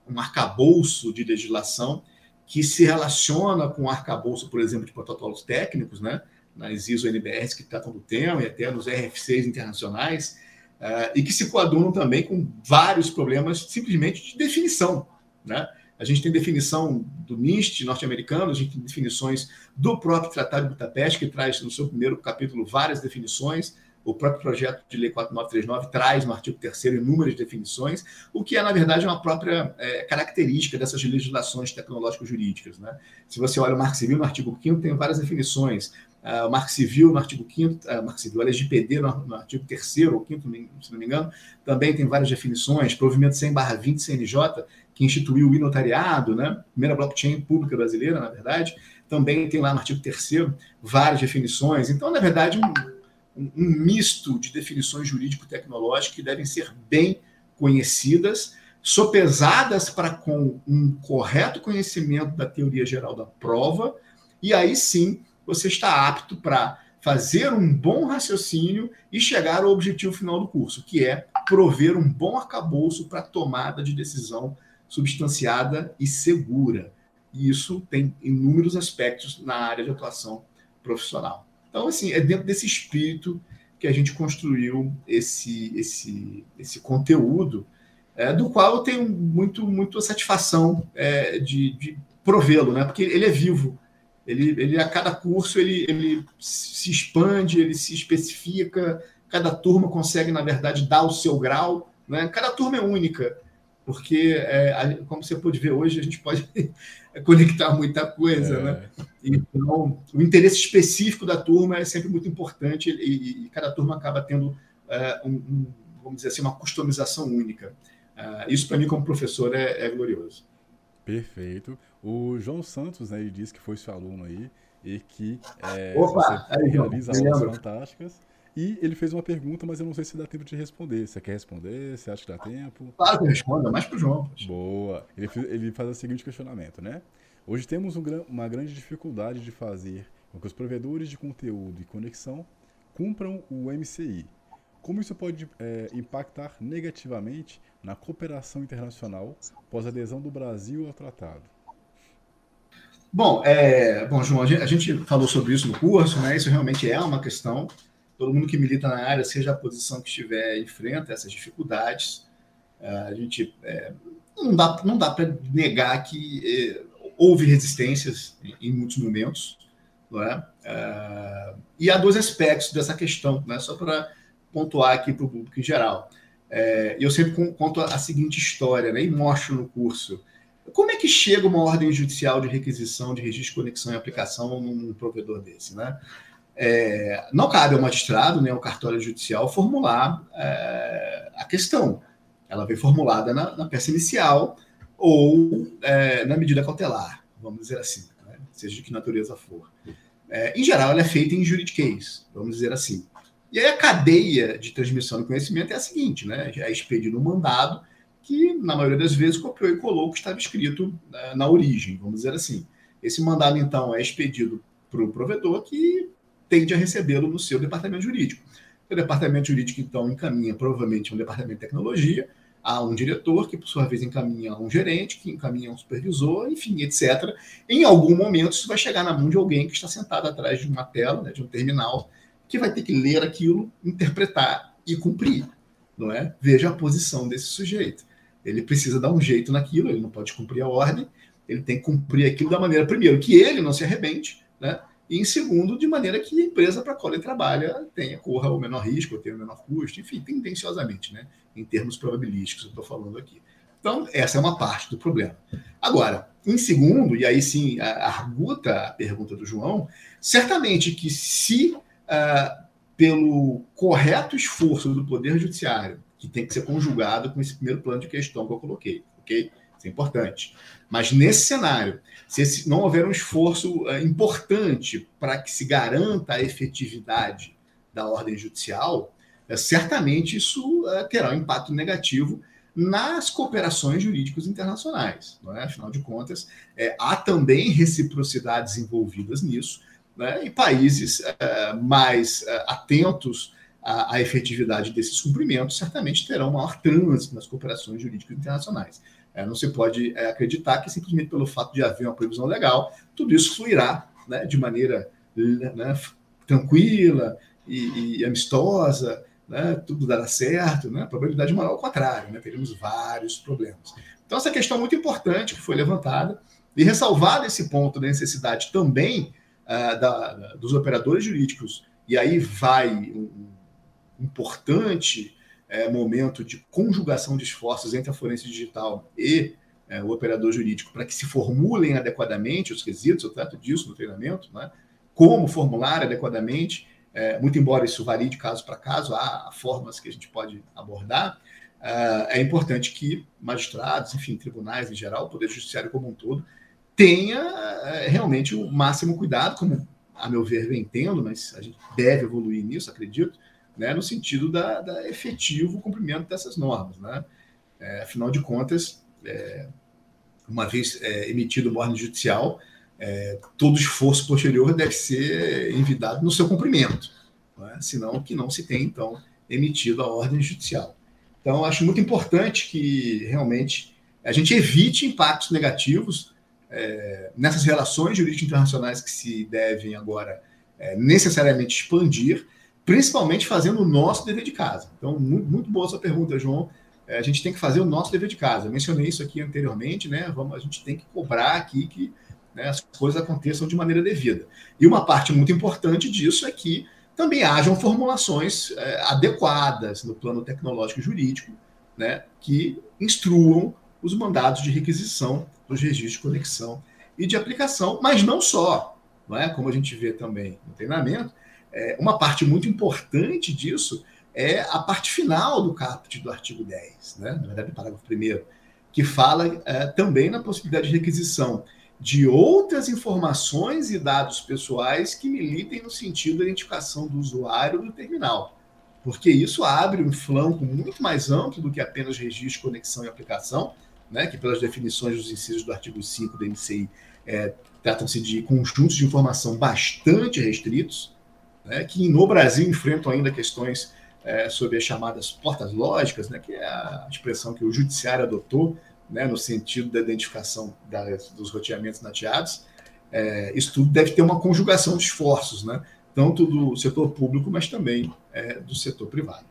um arcabouço de legislação que se relaciona com o arcabouço, por exemplo, de protocolos técnicos, né? nas ISO NBRs que tratam do tema e até nos RFCs internacionais, uh, e que se coadunam também com vários problemas simplesmente de definição. Né? A gente tem definição do NIST norte-americano, a gente tem definições do próprio Tratado de Budapeste, que traz no seu primeiro capítulo várias definições. O próprio projeto de lei 4939 traz no artigo 3 inúmeras definições, o que é, na verdade, uma própria é, característica dessas legislações tecnológico-jurídicas. Né? Se você olha o Marco Civil, no artigo 5 tem várias definições. Uh, o Marco Civil, no artigo 5 uh, ah, Marco Civil, a LGPD, no, no artigo 3 ou 5 se não me engano, também tem várias definições. Provimento 100-20 CNJ, que instituiu o inotariado, né? primeira blockchain pública brasileira, na verdade, também tem lá no artigo 3 várias definições. Então, na verdade, um, um, um misto de definições jurídico-tecnológicas que devem ser bem conhecidas, sopesadas para com um correto conhecimento da teoria geral da prova, e aí sim você está apto para fazer um bom raciocínio e chegar ao objetivo final do curso, que é prover um bom arcabouço para tomada de decisão substanciada e segura. E isso tem inúmeros aspectos na área de atuação profissional. Então, assim, é dentro desse espírito que a gente construiu esse, esse, esse conteúdo, é, do qual eu tenho muito, muito satisfação é, de, de provê-lo, né? porque ele é vivo. Ele, ele a cada curso ele, ele se expande, ele se especifica, cada turma consegue, na verdade, dar o seu grau. Né? Cada turma é única, porque, é, como você pode ver hoje, a gente pode conectar muita coisa. É. Né? Então, o interesse específico da turma é sempre muito importante e, e cada turma acaba tendo é, um, um, vamos dizer assim, uma customização única. Uh, isso, para mim, como professor, é, é, glorioso. Perfeito. O João Santos, né, ele disse que foi seu aluno aí e que é, Opa, você aí, realiza aulas fantásticas. E ele fez uma pergunta, mas eu não sei se dá tempo de responder. Você quer responder? Você acha que dá tempo? Claro que eu respondo, é mais para o João. Boa. Ele, ele faz o seguinte questionamento, né? Hoje temos um, uma grande dificuldade de fazer com que os provedores de conteúdo e conexão cumpram o MCI, como isso pode é, impactar negativamente na cooperação internacional pós adesão do Brasil ao tratado? Bom, é, bom, João, a gente falou sobre isso no curso, né? Isso realmente é uma questão. Todo mundo que milita na área, seja a posição que estiver, enfrenta essas dificuldades. É, a gente é, não dá, não dá para negar que é, houve resistências em, em, muitos momentos, não é? é? E há dois aspectos dessa questão, né? Só para pontuar aqui para o público em geral. É, eu sempre conto a seguinte história, né, e mostro no curso. Como é que chega uma ordem judicial de requisição de registro conexão e aplicação num provedor desse? Né? É, não cabe ao magistrado, nem ao cartório judicial, formular é, a questão. Ela vem formulada na, na peça inicial ou é, na medida cautelar, vamos dizer assim, né? seja de que natureza for. É, em geral, ela é feita em juridiquês, vamos dizer assim. E aí a cadeia de transmissão do conhecimento é a seguinte, né? É expedido um mandado que, na maioria das vezes, copiou e colou o que estava escrito né, na origem, vamos dizer assim. Esse mandado, então, é expedido para o provedor que tende a recebê-lo no seu departamento jurídico. O departamento jurídico, então, encaminha provavelmente um departamento de tecnologia, a um diretor, que por sua vez encaminha a um gerente, que encaminha a um supervisor, enfim, etc. Em algum momento, isso vai chegar na mão de alguém que está sentado atrás de uma tela, né, de um terminal, que vai ter que ler aquilo, interpretar e cumprir, não é? Veja a posição desse sujeito. Ele precisa dar um jeito naquilo, ele não pode cumprir a ordem, ele tem que cumprir aquilo da maneira, primeiro, que ele não se arrebente, né? E em segundo, de maneira que a empresa para a qual ele trabalha tenha, corra o menor risco, tenha o menor custo, enfim, tendenciosamente, né? Em termos probabilísticos, eu estou falando aqui. Então, essa é uma parte do problema. Agora, em segundo, e aí sim arguta a pergunta do João, certamente que se uh, pelo correto esforço do Poder Judiciário, que tem que ser conjugado com esse primeiro plano de questão que eu coloquei, ok? Isso é importante. Mas nesse cenário, se não houver um esforço uh, importante para que se garanta a efetividade da ordem judicial, uh, certamente isso terá um impacto negativo nas cooperações jurídicas internacionais. Não é? Afinal de contas, é, há também reciprocidades envolvidas nisso, né? e países mais atentos à, à, efetividade desses cumprimentos certamente terão maior trânsito nas cooperações jurídicas internacionais. É, não se pode é, acreditar que simplesmente pelo fato de haver uma previsão legal, tudo isso fluirá né, de maneira né, tranquila e, e amistosa, né, tudo dará certo, né, a probabilidade maior ao contrário, né, teremos vários problemas. Então, essa questão é muito importante que foi levantada, e ressalvado esse ponto da necessidade também uh, da, dos operadores jurídicos, e aí vai um importante uh, momento de conjugação de esforços entre a forense digital e uh, o operador jurídico para que se formulem adequadamente os quesitos, eu trato disso no treinamento, né? como formular adequadamente, é, muito embora isso varie de caso para caso, há formas que a gente pode abordar, é importante que magistrados, enfim, tribunais em geral, o Poder Judiciário como um todo, tenha é, realmente o máximo cuidado, como a meu ver vem tendo, mas a gente deve evoluir nisso, acredito, né, no sentido da, da efetivo cumprimento dessas normas. Né? É, afinal de contas, é, uma vez é, emitido uma ordem judicial, é, todo esforço posterior deve ser envidado no seu cumprimento, é? senão que não se tem, então, emitido a ordem judicial. Então, acho muito importante que realmente a gente evite impactos negativos é, nessas relações jurídicas internacionais que se devem agora é, necessariamente expandir, principalmente fazendo o nosso dever de casa. Então, muito, muito boa sua pergunta, João. É, a gente tem que fazer o nosso dever de casa. Eu mencionei isso aqui anteriormente, né? Vamos, a gente tem que cobrar aqui que né, as coisas aconteçam de maneira devida. E uma parte muito importante disso é que também hajam formulações é, adequadas no plano tecnológico e jurídico, né, que instruam os mandados de requisição dos registros de conexão e de aplicação, mas não só, não é? como a gente vê também no treinamento, é, uma parte muito importante disso é a parte final do caput do artigo 10, né? na verdade, o parágrafo 1 que fala é, também na possibilidade de requisição de outras informações e dados pessoais que militem no sentido da identificação do usuário do terminal. Porque isso abre um flanco muito mais amplo do que apenas registro, conexão e aplicação, né, que pelas definições dos incisos do artigo 5 da NCI é, tratam-se de conjuntos de informação bastante restritos, né, que no Brasil enfrentam ainda questões é, sobre as chamadas portas lógicas, né, que é a expressão que o judiciário adotou né, no sentido da identificação das, dos roteamentos nateados. É, isso tudo deve ter uma conjugação de esforços, né, tanto do setor público, mas também é, do setor privado.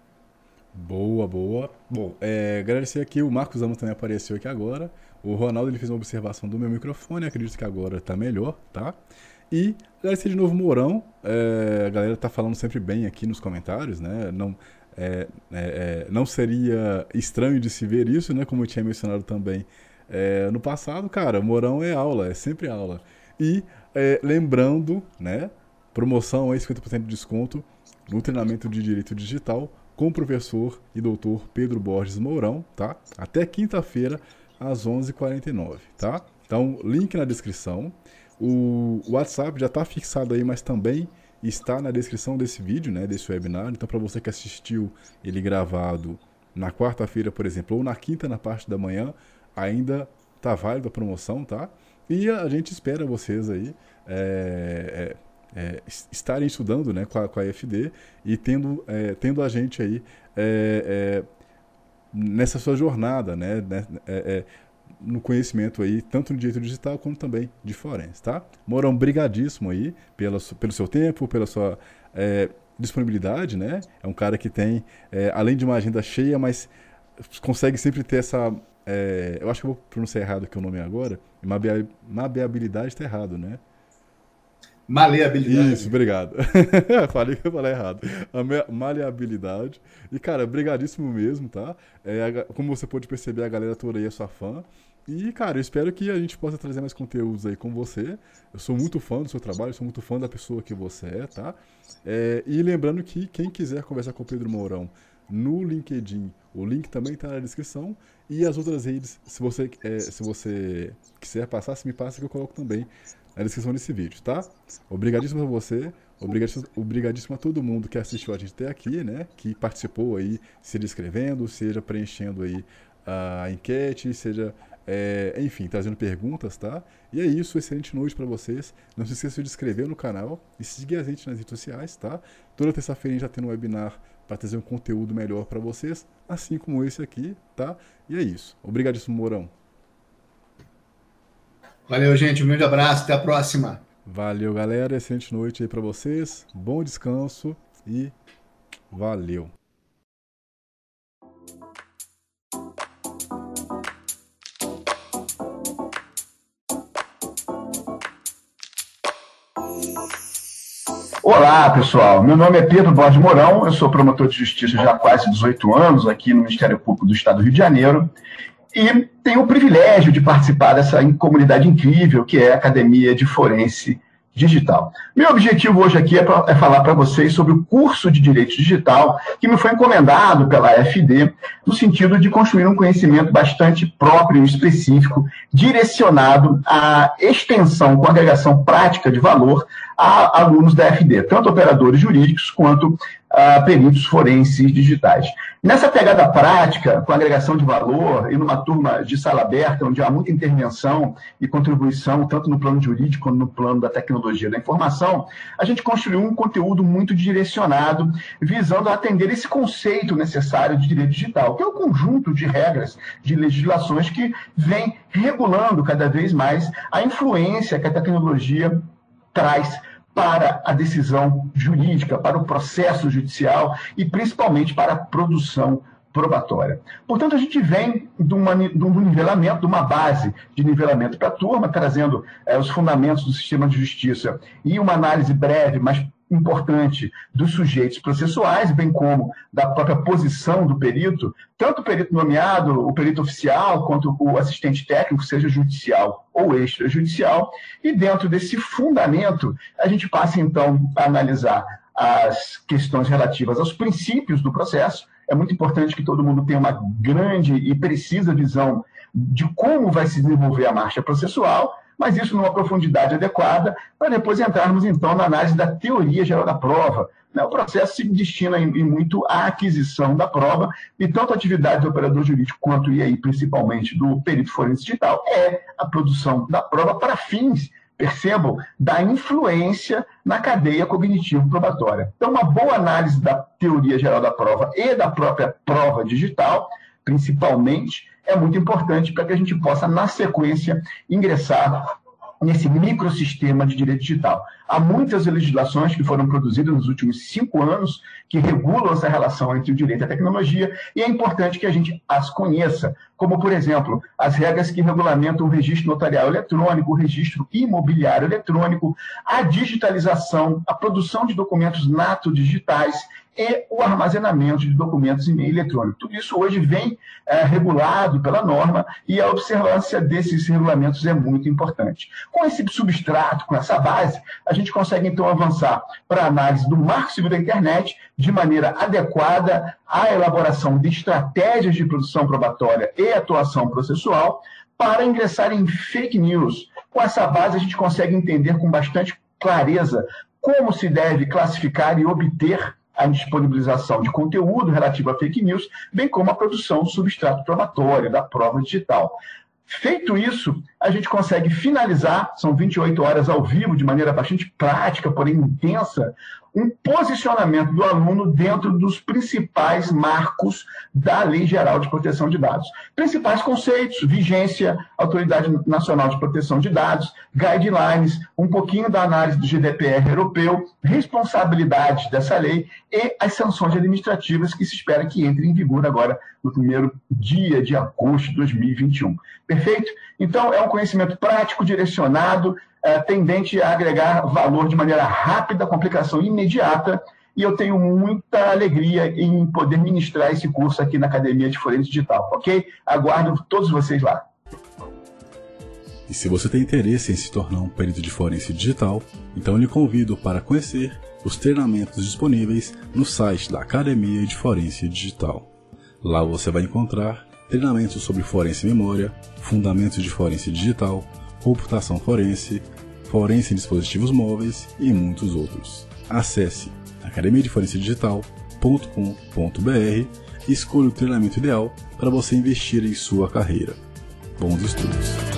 Boa, boa. Bom, é, agradecer aqui, o Marcos Amos também apareceu aqui agora. O Ronaldo ele fez uma observação do meu microfone, acredito que agora está melhor, tá? E agradecer de novo Mourão. É, a galera tá falando sempre bem aqui nos comentários, né? Não, é, é, é não seria estranho de se ver isso, né? Como eu tinha mencionado também é, no passado, cara, Mourão é aula, é sempre aula. E é, lembrando, né? Promoção aí, 50% de desconto no treinamento de Direito Digital com o professor e doutor Pedro Borges Mourão, tá? Até quinta-feira, às 11h49, tá? Então, link na descrição. O WhatsApp já está fixado aí, mas também está na descrição desse vídeo, né, desse webinar. Então, para você que assistiu ele gravado na quarta-feira, por exemplo, ou na quinta, na parte da manhã, ainda tá válida a promoção, tá? E a gente espera vocês aí é, é, é, estarem estudando né, com, a, com a e tendo, é, tendo a gente aí é, é, nessa sua jornada, né? né no conhecimento aí, tanto no direito digital como também de forense, tá? Morão, brigadíssimo aí pela, pelo seu tempo, pela sua é, disponibilidade, né? É um cara que tem, é, além de uma agenda cheia, mas consegue sempre ter essa... É, eu acho que eu vou pronunciar errado aqui o nome agora. Mabeabilidade está errado, né? Maleabilidade. Isso, obrigado. falei que eu falei errado. A maleabilidade. E, cara, brigadíssimo mesmo, tá? É, como você pode perceber, a galera toda aí é sua fã. E, cara, eu espero que a gente possa trazer mais conteúdos aí com você. Eu sou muito fã do seu trabalho, sou muito fã da pessoa que você é, tá? É, e lembrando que quem quiser conversar com o Pedro Mourão no LinkedIn, o link também está na descrição. E as outras redes, se você, é, se você quiser passar, se me passa que eu coloco também na descrição desse vídeo, tá? Obrigadíssimo a você, obrigadíssimo, obrigadíssimo a todo mundo que assistiu a gente até aqui, né? Que participou aí, seja escrevendo, seja preenchendo aí a enquete, seja, é, enfim, trazendo perguntas, tá? E é isso, excelente noite para vocês. Não se esqueça de inscrever no canal e seguir a gente nas redes sociais, tá? Toda terça-feira a gente já tem um webinar para trazer um conteúdo melhor para vocês, assim como esse aqui, tá? E é isso. Obrigadíssimo, Mourão. Valeu, gente. Um grande abraço. Até a próxima. Valeu, galera. Excelente noite aí para vocês. Bom descanso e valeu. Olá, pessoal. Meu nome é Pedro Borges Mourão, eu sou promotor de justiça já há quase 18 anos aqui no Ministério Público do Estado do Rio de Janeiro e tenho o privilégio de participar dessa comunidade incrível que é a Academia de Forense Digital. Meu objetivo hoje aqui é, pra, é falar para vocês sobre o curso de Direito Digital que me foi encomendado pela FD, no sentido de construir um conhecimento bastante próprio e específico, direcionado à extensão com agregação prática de valor a alunos da FD, tanto operadores jurídicos quanto uh, peritos forenses digitais. Nessa pegada prática, com agregação de valor e numa turma de sala aberta, onde há muita intervenção e contribuição, tanto no plano jurídico quanto no plano da tecnologia da informação, a gente construiu um conteúdo muito direcionado, visando atender esse conceito necessário de direito digital, que é o conjunto de regras, de legislações que vem regulando cada vez mais a influência que a tecnologia traz para a decisão jurídica, para o processo judicial e principalmente para a produção probatória. Portanto, a gente vem de, uma, de um nivelamento, de uma base de nivelamento para a turma, trazendo é, os fundamentos do sistema de justiça e uma análise breve, mas importante dos sujeitos processuais, bem como da própria posição do perito, tanto o perito nomeado, o perito oficial, quanto o assistente técnico, seja judicial ou extrajudicial. E dentro desse fundamento, a gente passa então a analisar as questões relativas aos princípios do processo. É muito importante que todo mundo tenha uma grande e precisa visão de como vai se desenvolver a marcha processual mas isso numa profundidade adequada, para depois entrarmos então na análise da teoria geral da prova. Né? O processo se destina em, muito à aquisição da prova, e tanto a atividade do operador jurídico quanto, e aí principalmente do perito forense digital, é a produção da prova para fins percebam, da influência na cadeia cognitivo-probatória. Então, uma boa análise da teoria geral da prova e da própria prova digital, principalmente, é muito importante para que a gente possa, na sequência, ingressar nesse microsistema de direito digital. Há muitas legislações que foram produzidas nos últimos cinco anos que regulam essa relação entre o direito e a tecnologia, e é importante que a gente as conheça, como, por exemplo, as regras que regulamentam o registro notarial eletrônico, o registro imobiliário eletrônico, a digitalização, a produção de documentos nato digitais e o armazenamento de documentos em meio eletrônico. Tudo isso hoje vem é, regulado pela norma e a observância desses regulamentos é muito importante. Com esse substrato, com essa base, a gente consegue então avançar para a análise do marco civil da internet de maneira adequada à elaboração de estratégias de produção probatória e atuação processual para ingressar em fake news. Com essa base, a gente consegue entender com bastante clareza como se deve classificar e obter a disponibilização de conteúdo relativo a fake news, bem como a produção do substrato probatório, da prova digital. Feito isso, a gente consegue finalizar, são 28 horas ao vivo, de maneira bastante prática, porém intensa, um posicionamento do aluno dentro dos principais marcos da Lei Geral de Proteção de Dados. Principais conceitos, vigência, Autoridade Nacional de Proteção de Dados, guidelines, um pouquinho da análise do GDPR europeu, responsabilidade dessa lei e as sanções administrativas que se espera que entrem em vigor agora no primeiro dia de agosto de 2021. Perfeito? Então, é um conhecimento prático, direcionado, é, tendente a agregar valor de maneira rápida, complicação imediata, e eu tenho muita alegria em poder ministrar esse curso aqui na Academia de Forense Digital, ok? Aguardo todos vocês lá. E se você tem interesse em se tornar um perito de forense digital, então lhe convido para conhecer os treinamentos disponíveis no site da Academia de Forense Digital. Lá você vai encontrar treinamentos sobre forense memória, fundamentos de forense digital, computação forense, forense em dispositivos móveis e muitos outros. Acesse academiadeforencedigital.com.br e escolha o treinamento ideal para você investir em sua carreira. Bons estudos!